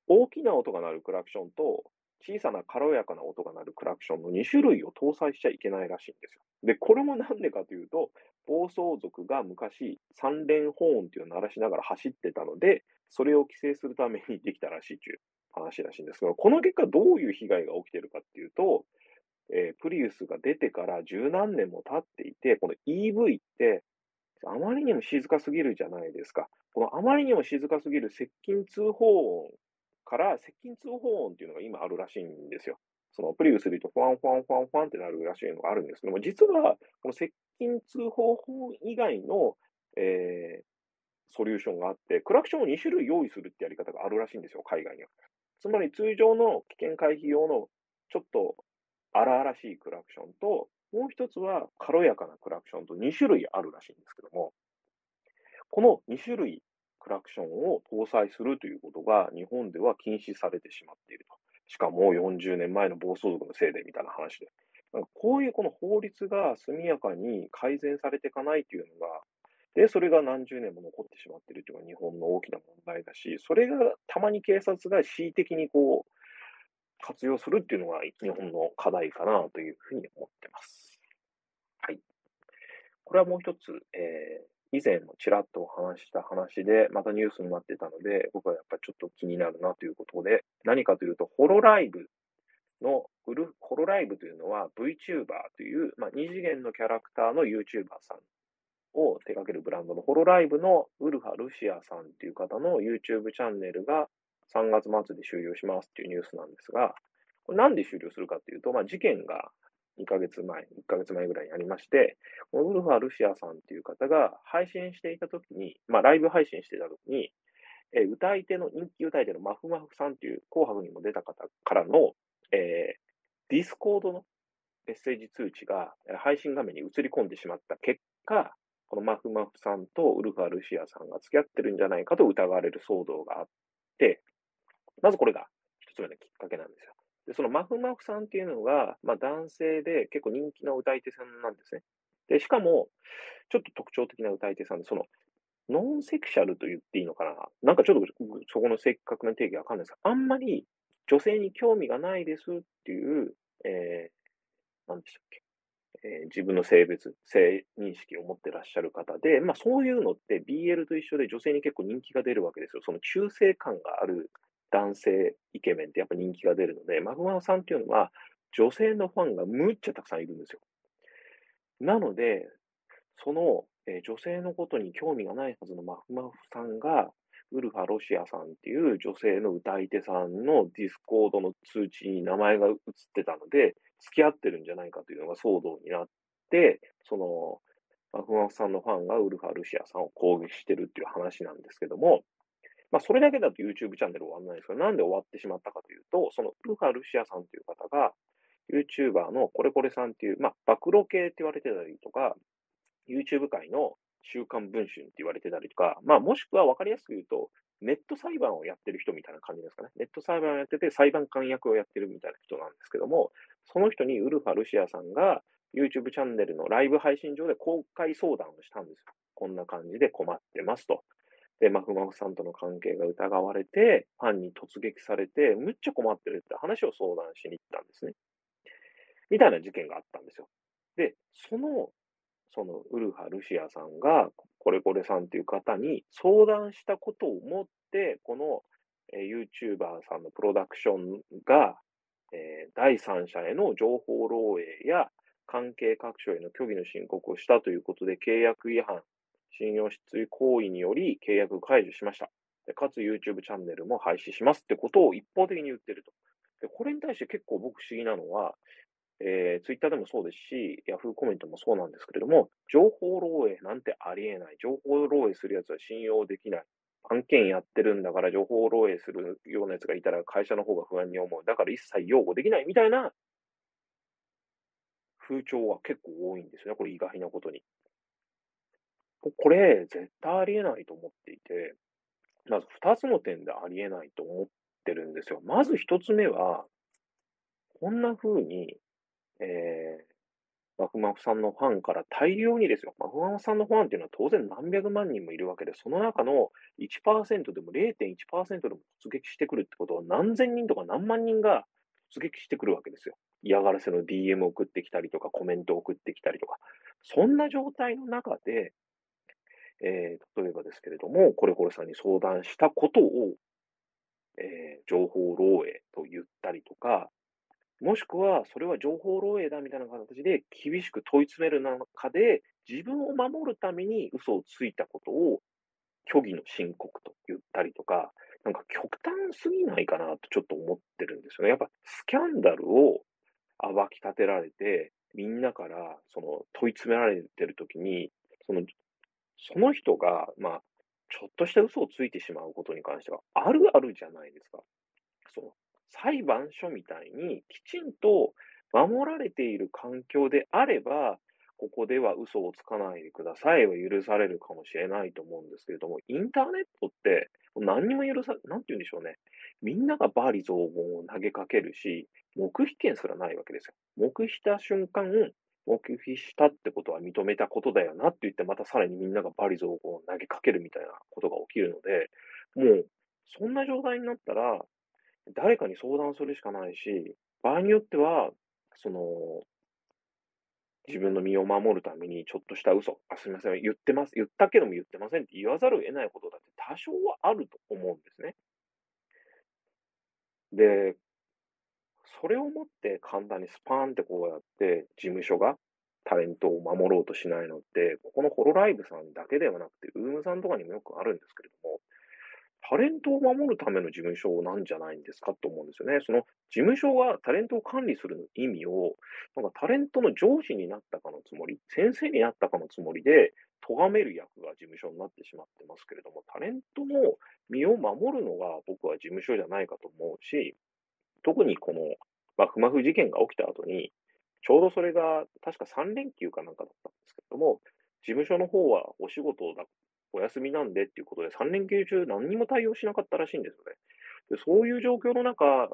大きな音が鳴るクラクションと小さな軽やかな音が鳴るクラクションの2種類を搭載しちゃいけないらしいんですよ。で、これもなんでかというと、暴走族が昔三連ホーンっていうのを鳴らしながら走ってたので、それを規制するためにできたらしいという話らしいんですけど、この結果どういう被害が起きてるかっていうと、えー、プリウスが出てから十何年も経っていて、この EV ってあまりにも静かすぎるじゃないですか。このあまりにも静かすぎる接近通報音から接近通報音っていうのが今あるらしいんですよ。そのプリウスで言うと、ファンファンファンファンってなるらしいのがあるんですけども、実は、この接近通報音以外の、えー、ソリューションがあって、クラクションを2種類用意するってやり方があるらしいんですよ、海外には。つまり通常の危険回避用のちょっと荒々しいクラクションと、もう一つは軽やかなクラクションと2種類あるらしいんですけども、この2種類クラクションを搭載するということが日本では禁止されてしまっていると。しかも40年前の暴走族のせいでみたいな話で。なんかこういうこの法律が速やかに改善されていかないというのが、で、それが何十年も残ってしまっているというのが日本の大きな問題だし、それがたまに警察が恣意的にこう、活用するっていうのが日本の課題かなというふうに思ってます。はい。これはもう一つ、えー、以前もちらっとお話した話で、またニュースになってたので、僕はやっぱりちょっと気になるなということで、何かというと、ホロライブの、ホロライブというのは VTuber という、まあ、二次元のキャラクターの YouTuber さんを手掛けるブランドのホロライブのウルファ・ルシアさんという方の YouTube チャンネルが3月末で終了しますというニュースなんですが、これなんで終了するかというと、まあ、事件が2ヶ月前、1ヶ月前ぐらいにありまして、このウルファ・ルシアさんっていう方が配信していたときに、まあ、ライブ配信していたときに、えー、歌い手の、人気歌い手のマフマフさんっていう紅白にも出た方からの、えー、ディスコードのメッセージ通知が配信画面に映り込んでしまった結果、このマフマフさんとウルファ・ルシアさんが付き合ってるんじゃないかと疑われる騒動があって、まずこれが一つ目のきっかけなんですよ。で、そのまふまふさんっていうのが、まあ男性で結構人気な歌い手さんなんですね。で、しかも、ちょっと特徴的な歌い手さんで、その、ノンセクシャルと言っていいのかな？なんかちょっとそこの正確な定義わかんないです、あんまり女性に興味がないですっていう、えー、なんでしたっけ、えー、自分の性別、性認識を持ってらっしゃる方で、まあそういうのって BL と一緒で女性に結構人気が出るわけですよ。その中性感がある男性イケメンってやっぱ人気が出るので、マフマフさんっていうのは女性のファンがむっちゃたくさんいるんですよ。なので、その、えー、女性のことに興味がないはずのマフマフさんが、ウルファ・ロシアさんっていう女性の歌い手さんのディスコードの通知に名前が映ってたので、付き合ってるんじゃないかというのが騒動になって、その、マフマフさんのファンがウルファ・ルシアさんを攻撃してるっていう話なんですけども、まあ、それだけだと YouTube チャンネル終わらないんですが、なんで終わってしまったかというと、そのウルファ・ルシアさんという方が、YouTuber のコレコレさんっていう、まあ、暴露系って言われてたりとか、YouTube 界の週刊文春って言われてたりとか、まあ、もしくは分かりやすく言うと、ネット裁判をやってる人みたいな感じですかね。ネット裁判をやってて、裁判官役をやってるみたいな人なんですけども、その人にウルファ・ルシアさんが YouTube チャンネルのライブ配信上で公開相談をしたんですよ。こんな感じで困ってますと。で、マフマフさんとの関係が疑われて、ファンに突撃されて、むっちゃ困ってるって話を相談しに行ったんですね。みたいな事件があったんですよ。で、そのそのウルハ・ルシアさんが、これこれさんという方に相談したことをもって、この、えー、YouTuber さんのプロダクションが、えー、第三者への情報漏洩や関係各所への虚偽の申告をしたということで、契約違反、信用失墜行為により契約解除しました。でかつ YouTube チャンネルも廃止しますってことを一方的に言ってると。でこれに対して結構僕不思議なのは、えー、ツイッターでもそうですし、ヤフーコメントもそうなんですけれども、情報漏洩なんてありえない。情報漏洩するやつは信用できない。案件やってるんだから情報漏洩するようなやつがいたら会社の方が不安に思う。だから一切擁護できないみたいな風潮は結構多いんですよね。これ意外なことに。これ絶対ありえないと思っていて、まず二つの点でありえないと思ってるんですよ。まず一つ目は、こんな風にえー、マフマフさんのファンから大量にですよ、マフマフさんのファンっていうのは当然何百万人もいるわけで、その中の1%でも0.1%でも突撃してくるってことは何千人とか何万人が突撃してくるわけですよ。嫌がらせの DM 送ってきたりとか、コメント送ってきたりとか。そんな状態の中で、えー、例えばですけれども、これこれさんに相談したことを、えー、情報漏洩と言ったりとか、もしくは、それは情報漏洩だみたいな形で厳しく問い詰める中で、自分を守るために嘘をついたことを虚偽の申告と言ったりとか、なんか極端すぎないかなとちょっと思ってるんですよね。やっぱスキャンダルを暴き立てられて、みんなからその問い詰められてるときに、その、その人が、まあ、ちょっとした嘘をついてしまうことに関しては、あるあるじゃないですか。その裁判所みたいにきちんと守られている環境であれば、ここでは嘘をつかないでくださいは許されるかもしれないと思うんですけれども、インターネットって何にも許さ、なんて言うんでしょうね。みんながバーリ雑言を投げかけるし、黙秘権すらないわけですよ。黙秘した瞬間、黙秘したってことは認めたことだよなって言って、またさらにみんながバリ雑言を投げかけるみたいなことが起きるので、もう、そんな状態になったら、誰かに相談するしかないし、場合によっては、その、自分の身を守るためにちょっとした嘘、あ、すみません、言ってます、言ったけども言ってませんって言わざるを得ないことだって多少はあると思うんですね。で、それをもって簡単にスパーンってこうやって事務所がタレントを守ろうとしないのって、ここのホロライブさんだけではなくて、ウームさんとかにもよくあるんですけれども、タレントを守るための事務所なんじゃないんですかと思うんですよね。その事務所がタレントを管理する意味を、なんかタレントの上司になったかのつもり、先生になったかのつもりで、咎める役が事務所になってしまってますけれども、タレントの身を守るのが僕は事務所じゃないかと思うし、特にこの、まあ、ふまふ事件が起きた後に、ちょうどそれが確か3連休かなんかだったんですけれども、事務所の方はお仕事だお休みなんでっていうことで、3連休中何にも対応しなかったらしいんですよね。でそういう状況の中、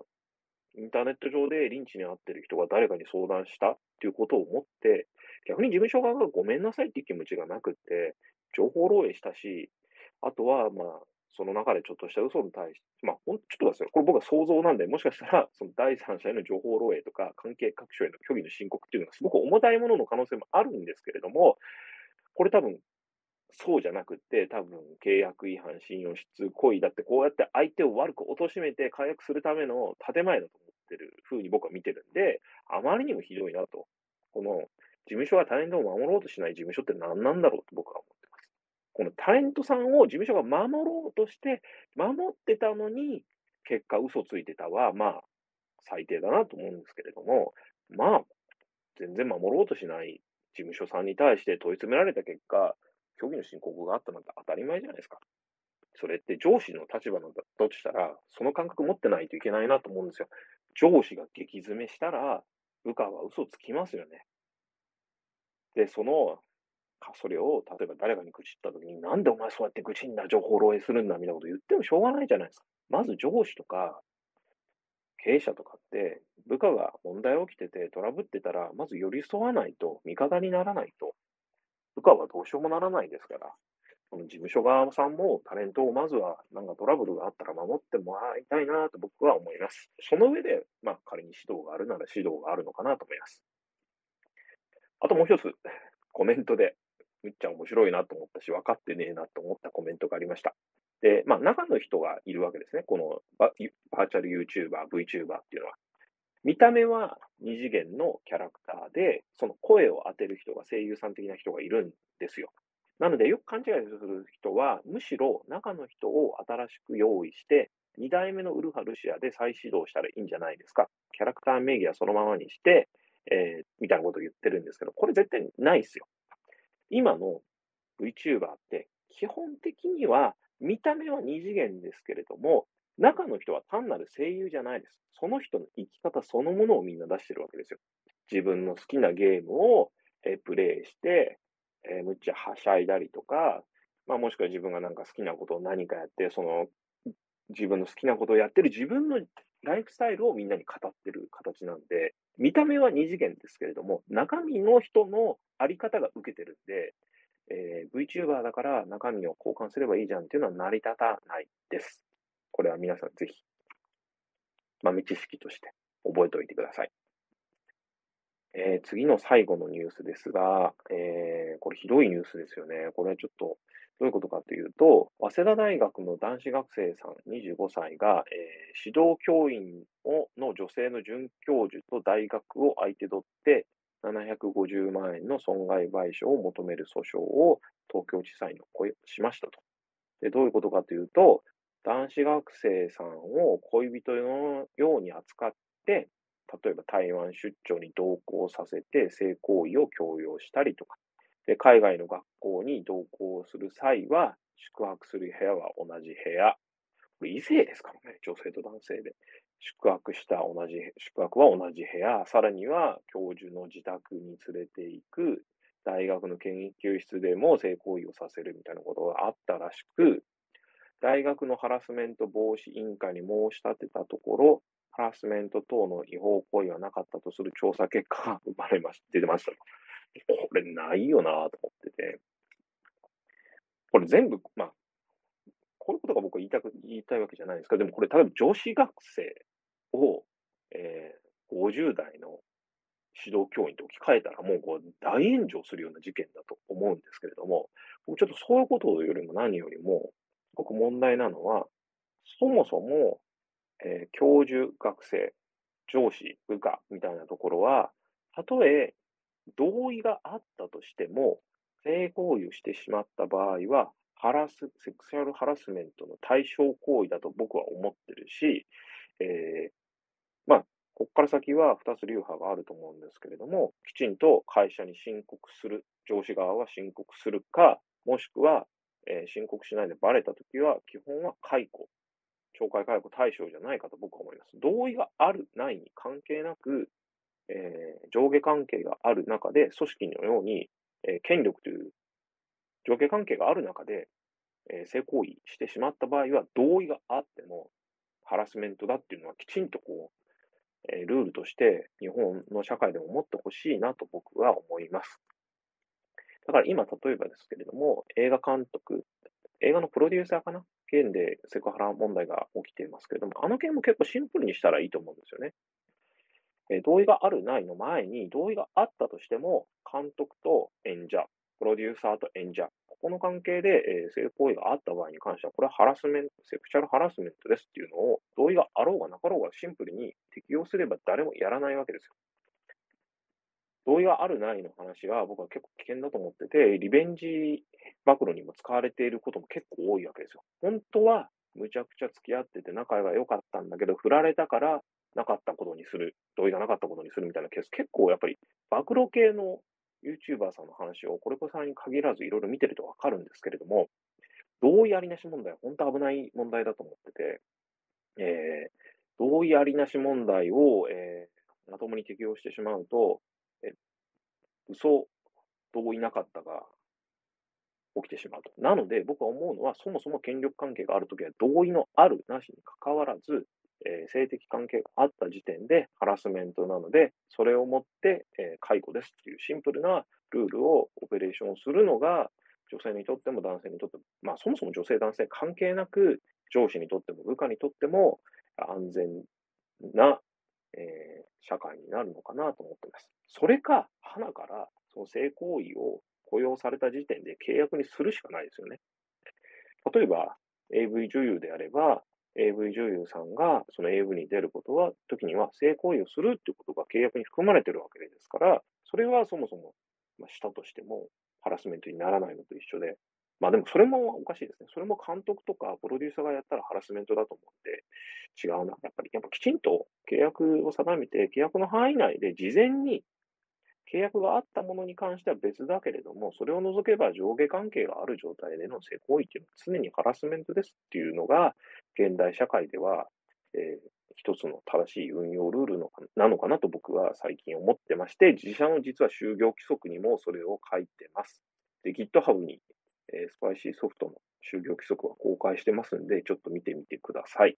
インターネット上でリンチに遭ってる人が誰かに相談したっていうことを思って、逆に事務所側がごめんなさいっていう気持ちがなくって、情報漏洩したし、あとは、まあ、その中でちょっとした嘘に対して、まあ、ちょっとですよ、これ僕は想像なんで、もしかしたら、その第三者への情報漏洩とか、関係各所への虚偽の申告っていうのがすごく重たいものの可能性もあるんですけれども、これ多分、そうじゃなくて、多分契約違反、信用失墜行為だって、こうやって相手を悪く貶めて解約するための建前だと思ってるふうに僕は見てるんで、あまりにもひどいなと。この事務所がタレントを守ろうとしない事務所って何なんだろうと僕は思ってます。このタレントさんを事務所が守ろうとして、守ってたのに、結果嘘ついてたは、まあ、最低だなと思うんですけれども、まあ、全然守ろうとしない事務所さんに対して問い詰められた結果、虚偽の申告があったなんて当たり前じゃないですか。それって上司の立場だとしたら、その感覚持ってないといけないなと思うんですよ。上司が激詰めしたら、部下は嘘つきますよね。で、その、かそれを、例えば誰かに愚痴ったときに、なんでお前そうやって愚痴んだ、情報漏洩するんだ、みたいなこと言ってもしょうがないじゃないですか。まず上司とか、経営者とかって、部下が問題起きててトラブってたら、まず寄り添わないと、味方にならないと、部下はどうしようもならないですから、この事務所側さんもタレントをまずはなんかトラブルがあったら守ってもらいたいなと僕は思います。その上で、まあ仮に指導があるなら指導があるのかなと思います。あともう一つ、コメントで、むっちゃ面白いなと思ったし、分かってねえなと思ったコメントがありました。で、まあ中の人がいるわけですね。このバーチャル YouTuber、VTuber っていうのは。見た目は二次元のキャラクターで、その声を当てる人が声優さん的な人がいるんですよ。なので、よく勘違いする人は、むしろ中の人を新しく用意して、2代目のウルハ・ルシアで再始動したらいいんじゃないですか。キャラクター名義はそのままにして、えー、みたいなことを言ってるんですけど、これ絶対ないですよ。今の VTuber って、基本的には見た目は二次元ですけれども、中の人は単なる声優じゃないです。その人の生き方そのものをみんな出してるわけですよ。自分の好きなゲームを、え、プレイして、え、むっちゃはしゃいだりとか、まあ、もしくは自分がなんか好きなことを何かやって、その自分の好きなことをやってる自分のライフスタイルをみんなに語ってる形なんで、見た目は二次元ですけれども、中身の人のあり方が受けてるんで、えー、VTuber だから中身を交換すればいいじゃんっていうのは成り立たないです。これは皆さんぜひ、豆知識として覚えておいてください。えー、次の最後のニュースですが、えー、これひどいニュースですよね。これはちょっとどういうことかというと、早稲田大学の男子学生さん25歳が、えー、指導教員をの女性の准教授と大学を相手取って、750万円の損害賠償を求める訴訟を東京地裁にしましたと。でどういうことかというと、男子学生さんを恋人のように扱って、例えば台湾出張に同行させて性行為を強要したりとか、で海外の学校に同行する際は、宿泊する部屋は同じ部屋。これ異性ですからね、女性と男性で。宿泊した同じ、宿泊は同じ部屋。さらには、教授の自宅に連れて行く。大学の研究室でも性行為をさせるみたいなことがあったらしく、大学のハラスメント防止委員会に申し立てたところ、ハラスメント等の違法行為はなかったとする調査結果が生まれまし出てました。これないよなと思ってて。これ全部、まあ、こういうことが僕は言いたく、言いたいわけじゃないですか。でもこれ、例えば女子学生を、えー、50代の指導教員と置き換えたらもうこう大炎上するような事件だと思うんですけれども、僕ちょっとそういうことよりも何よりも、すごく問題なのは、そもそも、えー、教授、学生、上司、部下みたいなところは、たとえ同意があったとしても、性行為をしてしまった場合は、ハラス、セクシャルハラスメントの対象行為だと僕は思ってるし、えー、まあ、ここから先は2つ流派があると思うんですけれども、きちんと会社に申告する、上司側は申告するか、もしくは、えー、申告しないでバレたときは、基本は解雇、懲戒解雇対象じゃないかと僕は思います。同意がある、ないに関係なく、えー、上下関係がある中で、組織のように、えー、権力という上下関係がある中で、えー、性行為してしまった場合は、同意があっても、ハラスメントだっていうのはきちんとこう、えー、ルールとして日本の社会でも持ってほしいなと僕は思います。だから今、例えばですけれども、映画監督、映画のプロデューサーかな？件でセクハラ問題が起きていますけれども、あの件も結構シンプルにしたらいいと思うんですよね。え、同意があるないの前に、同意があったとしても、監督と演者、プロデューサーと演者、ここの関係で、え、性行為があった場合に関しては、これはハラスメント、セクシャルハラスメントですっていうのを、同意があろうがなかろうがシンプルに適用すれば誰もやらないわけですよ。同意があるないの話は僕は結構危険だと思ってて、リベンジ暴露にも使われていることも結構多いわけですよ。本当はむちゃくちゃ付き合ってて仲が良かったんだけど、振られたからなかったことにする、同意がなかったことにするみたいなケース結構やっぱり暴露系の YouTuber さんの話をこれこさんに限らずいろいろ見てるとわかるんですけれども、同意ありなし問題本当危ない問題だと思ってて、えー、同意ありなし問題を、えー、まともに適用してしまうと、え嘘、同意なかったが起きてしまうと。なので、僕は思うのは、そもそも権力関係があるときは、同意のあるなしにかかわらず、えー、性的関係があった時点でハラスメントなので、それをもって、えー、解雇ですっていうシンプルなルールをオペレーションするのが、女性にとっても男性にとっても、まあそもそも女性男性関係なく、上司にとっても部下にとっても安全な、えー、社会になるのかなと思ってます。それか、花からその性行為を雇用された時点で契約にするしかないですよね。例えば、AV 女優であれば、AV 女優さんがその AV に出ることは、時には性行為をするっていうことが契約に含まれてるわけですから、それはそもそも、ま、したとしてもハラスメントにならないのと一緒で、まあでもそれもおかしいですね。それも監督とかプロデューサーがやったらハラスメントだと思って違うな。やっぱり、やっぱきちんと契約を定めて、契約の範囲内で事前に契約があったものに関しては別だけれども、それを除けば上下関係がある状態での性行為っていうのは常にハラスメントですっていうのが、現代社会では、えー、一つの正しい運用ルールのなのかなと僕は最近思ってまして、自社の実は就業規則にもそれを書いてます。で、GitHub に、えー、スパイシーソフトの就業規則は公開してますんで、ちょっと見てみてください。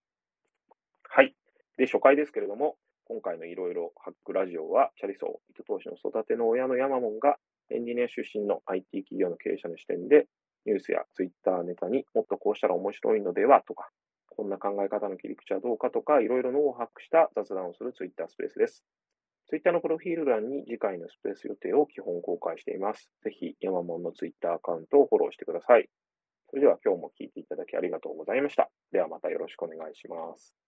はい。で、初回ですけれども、今回のいろいろハックラジオは、チャリソー、糸通しの育ての親のヤマモンが、エンジニア出身の IT 企業の経営者の視点で、ニュースやツイッターネタにもっとこうしたら面白いのではとか、こんな考え方の切り口はどうかとか、いろいろ脳をハックした雑談をするツイッタースペースです。ツイッターのプロフィール欄に次回のスペース予定を基本公開しています。ぜひ、ヤマモンのツイッターアカウントをフォローしてください。それでは今日も聞いていただきありがとうございました。ではまたよろしくお願いします。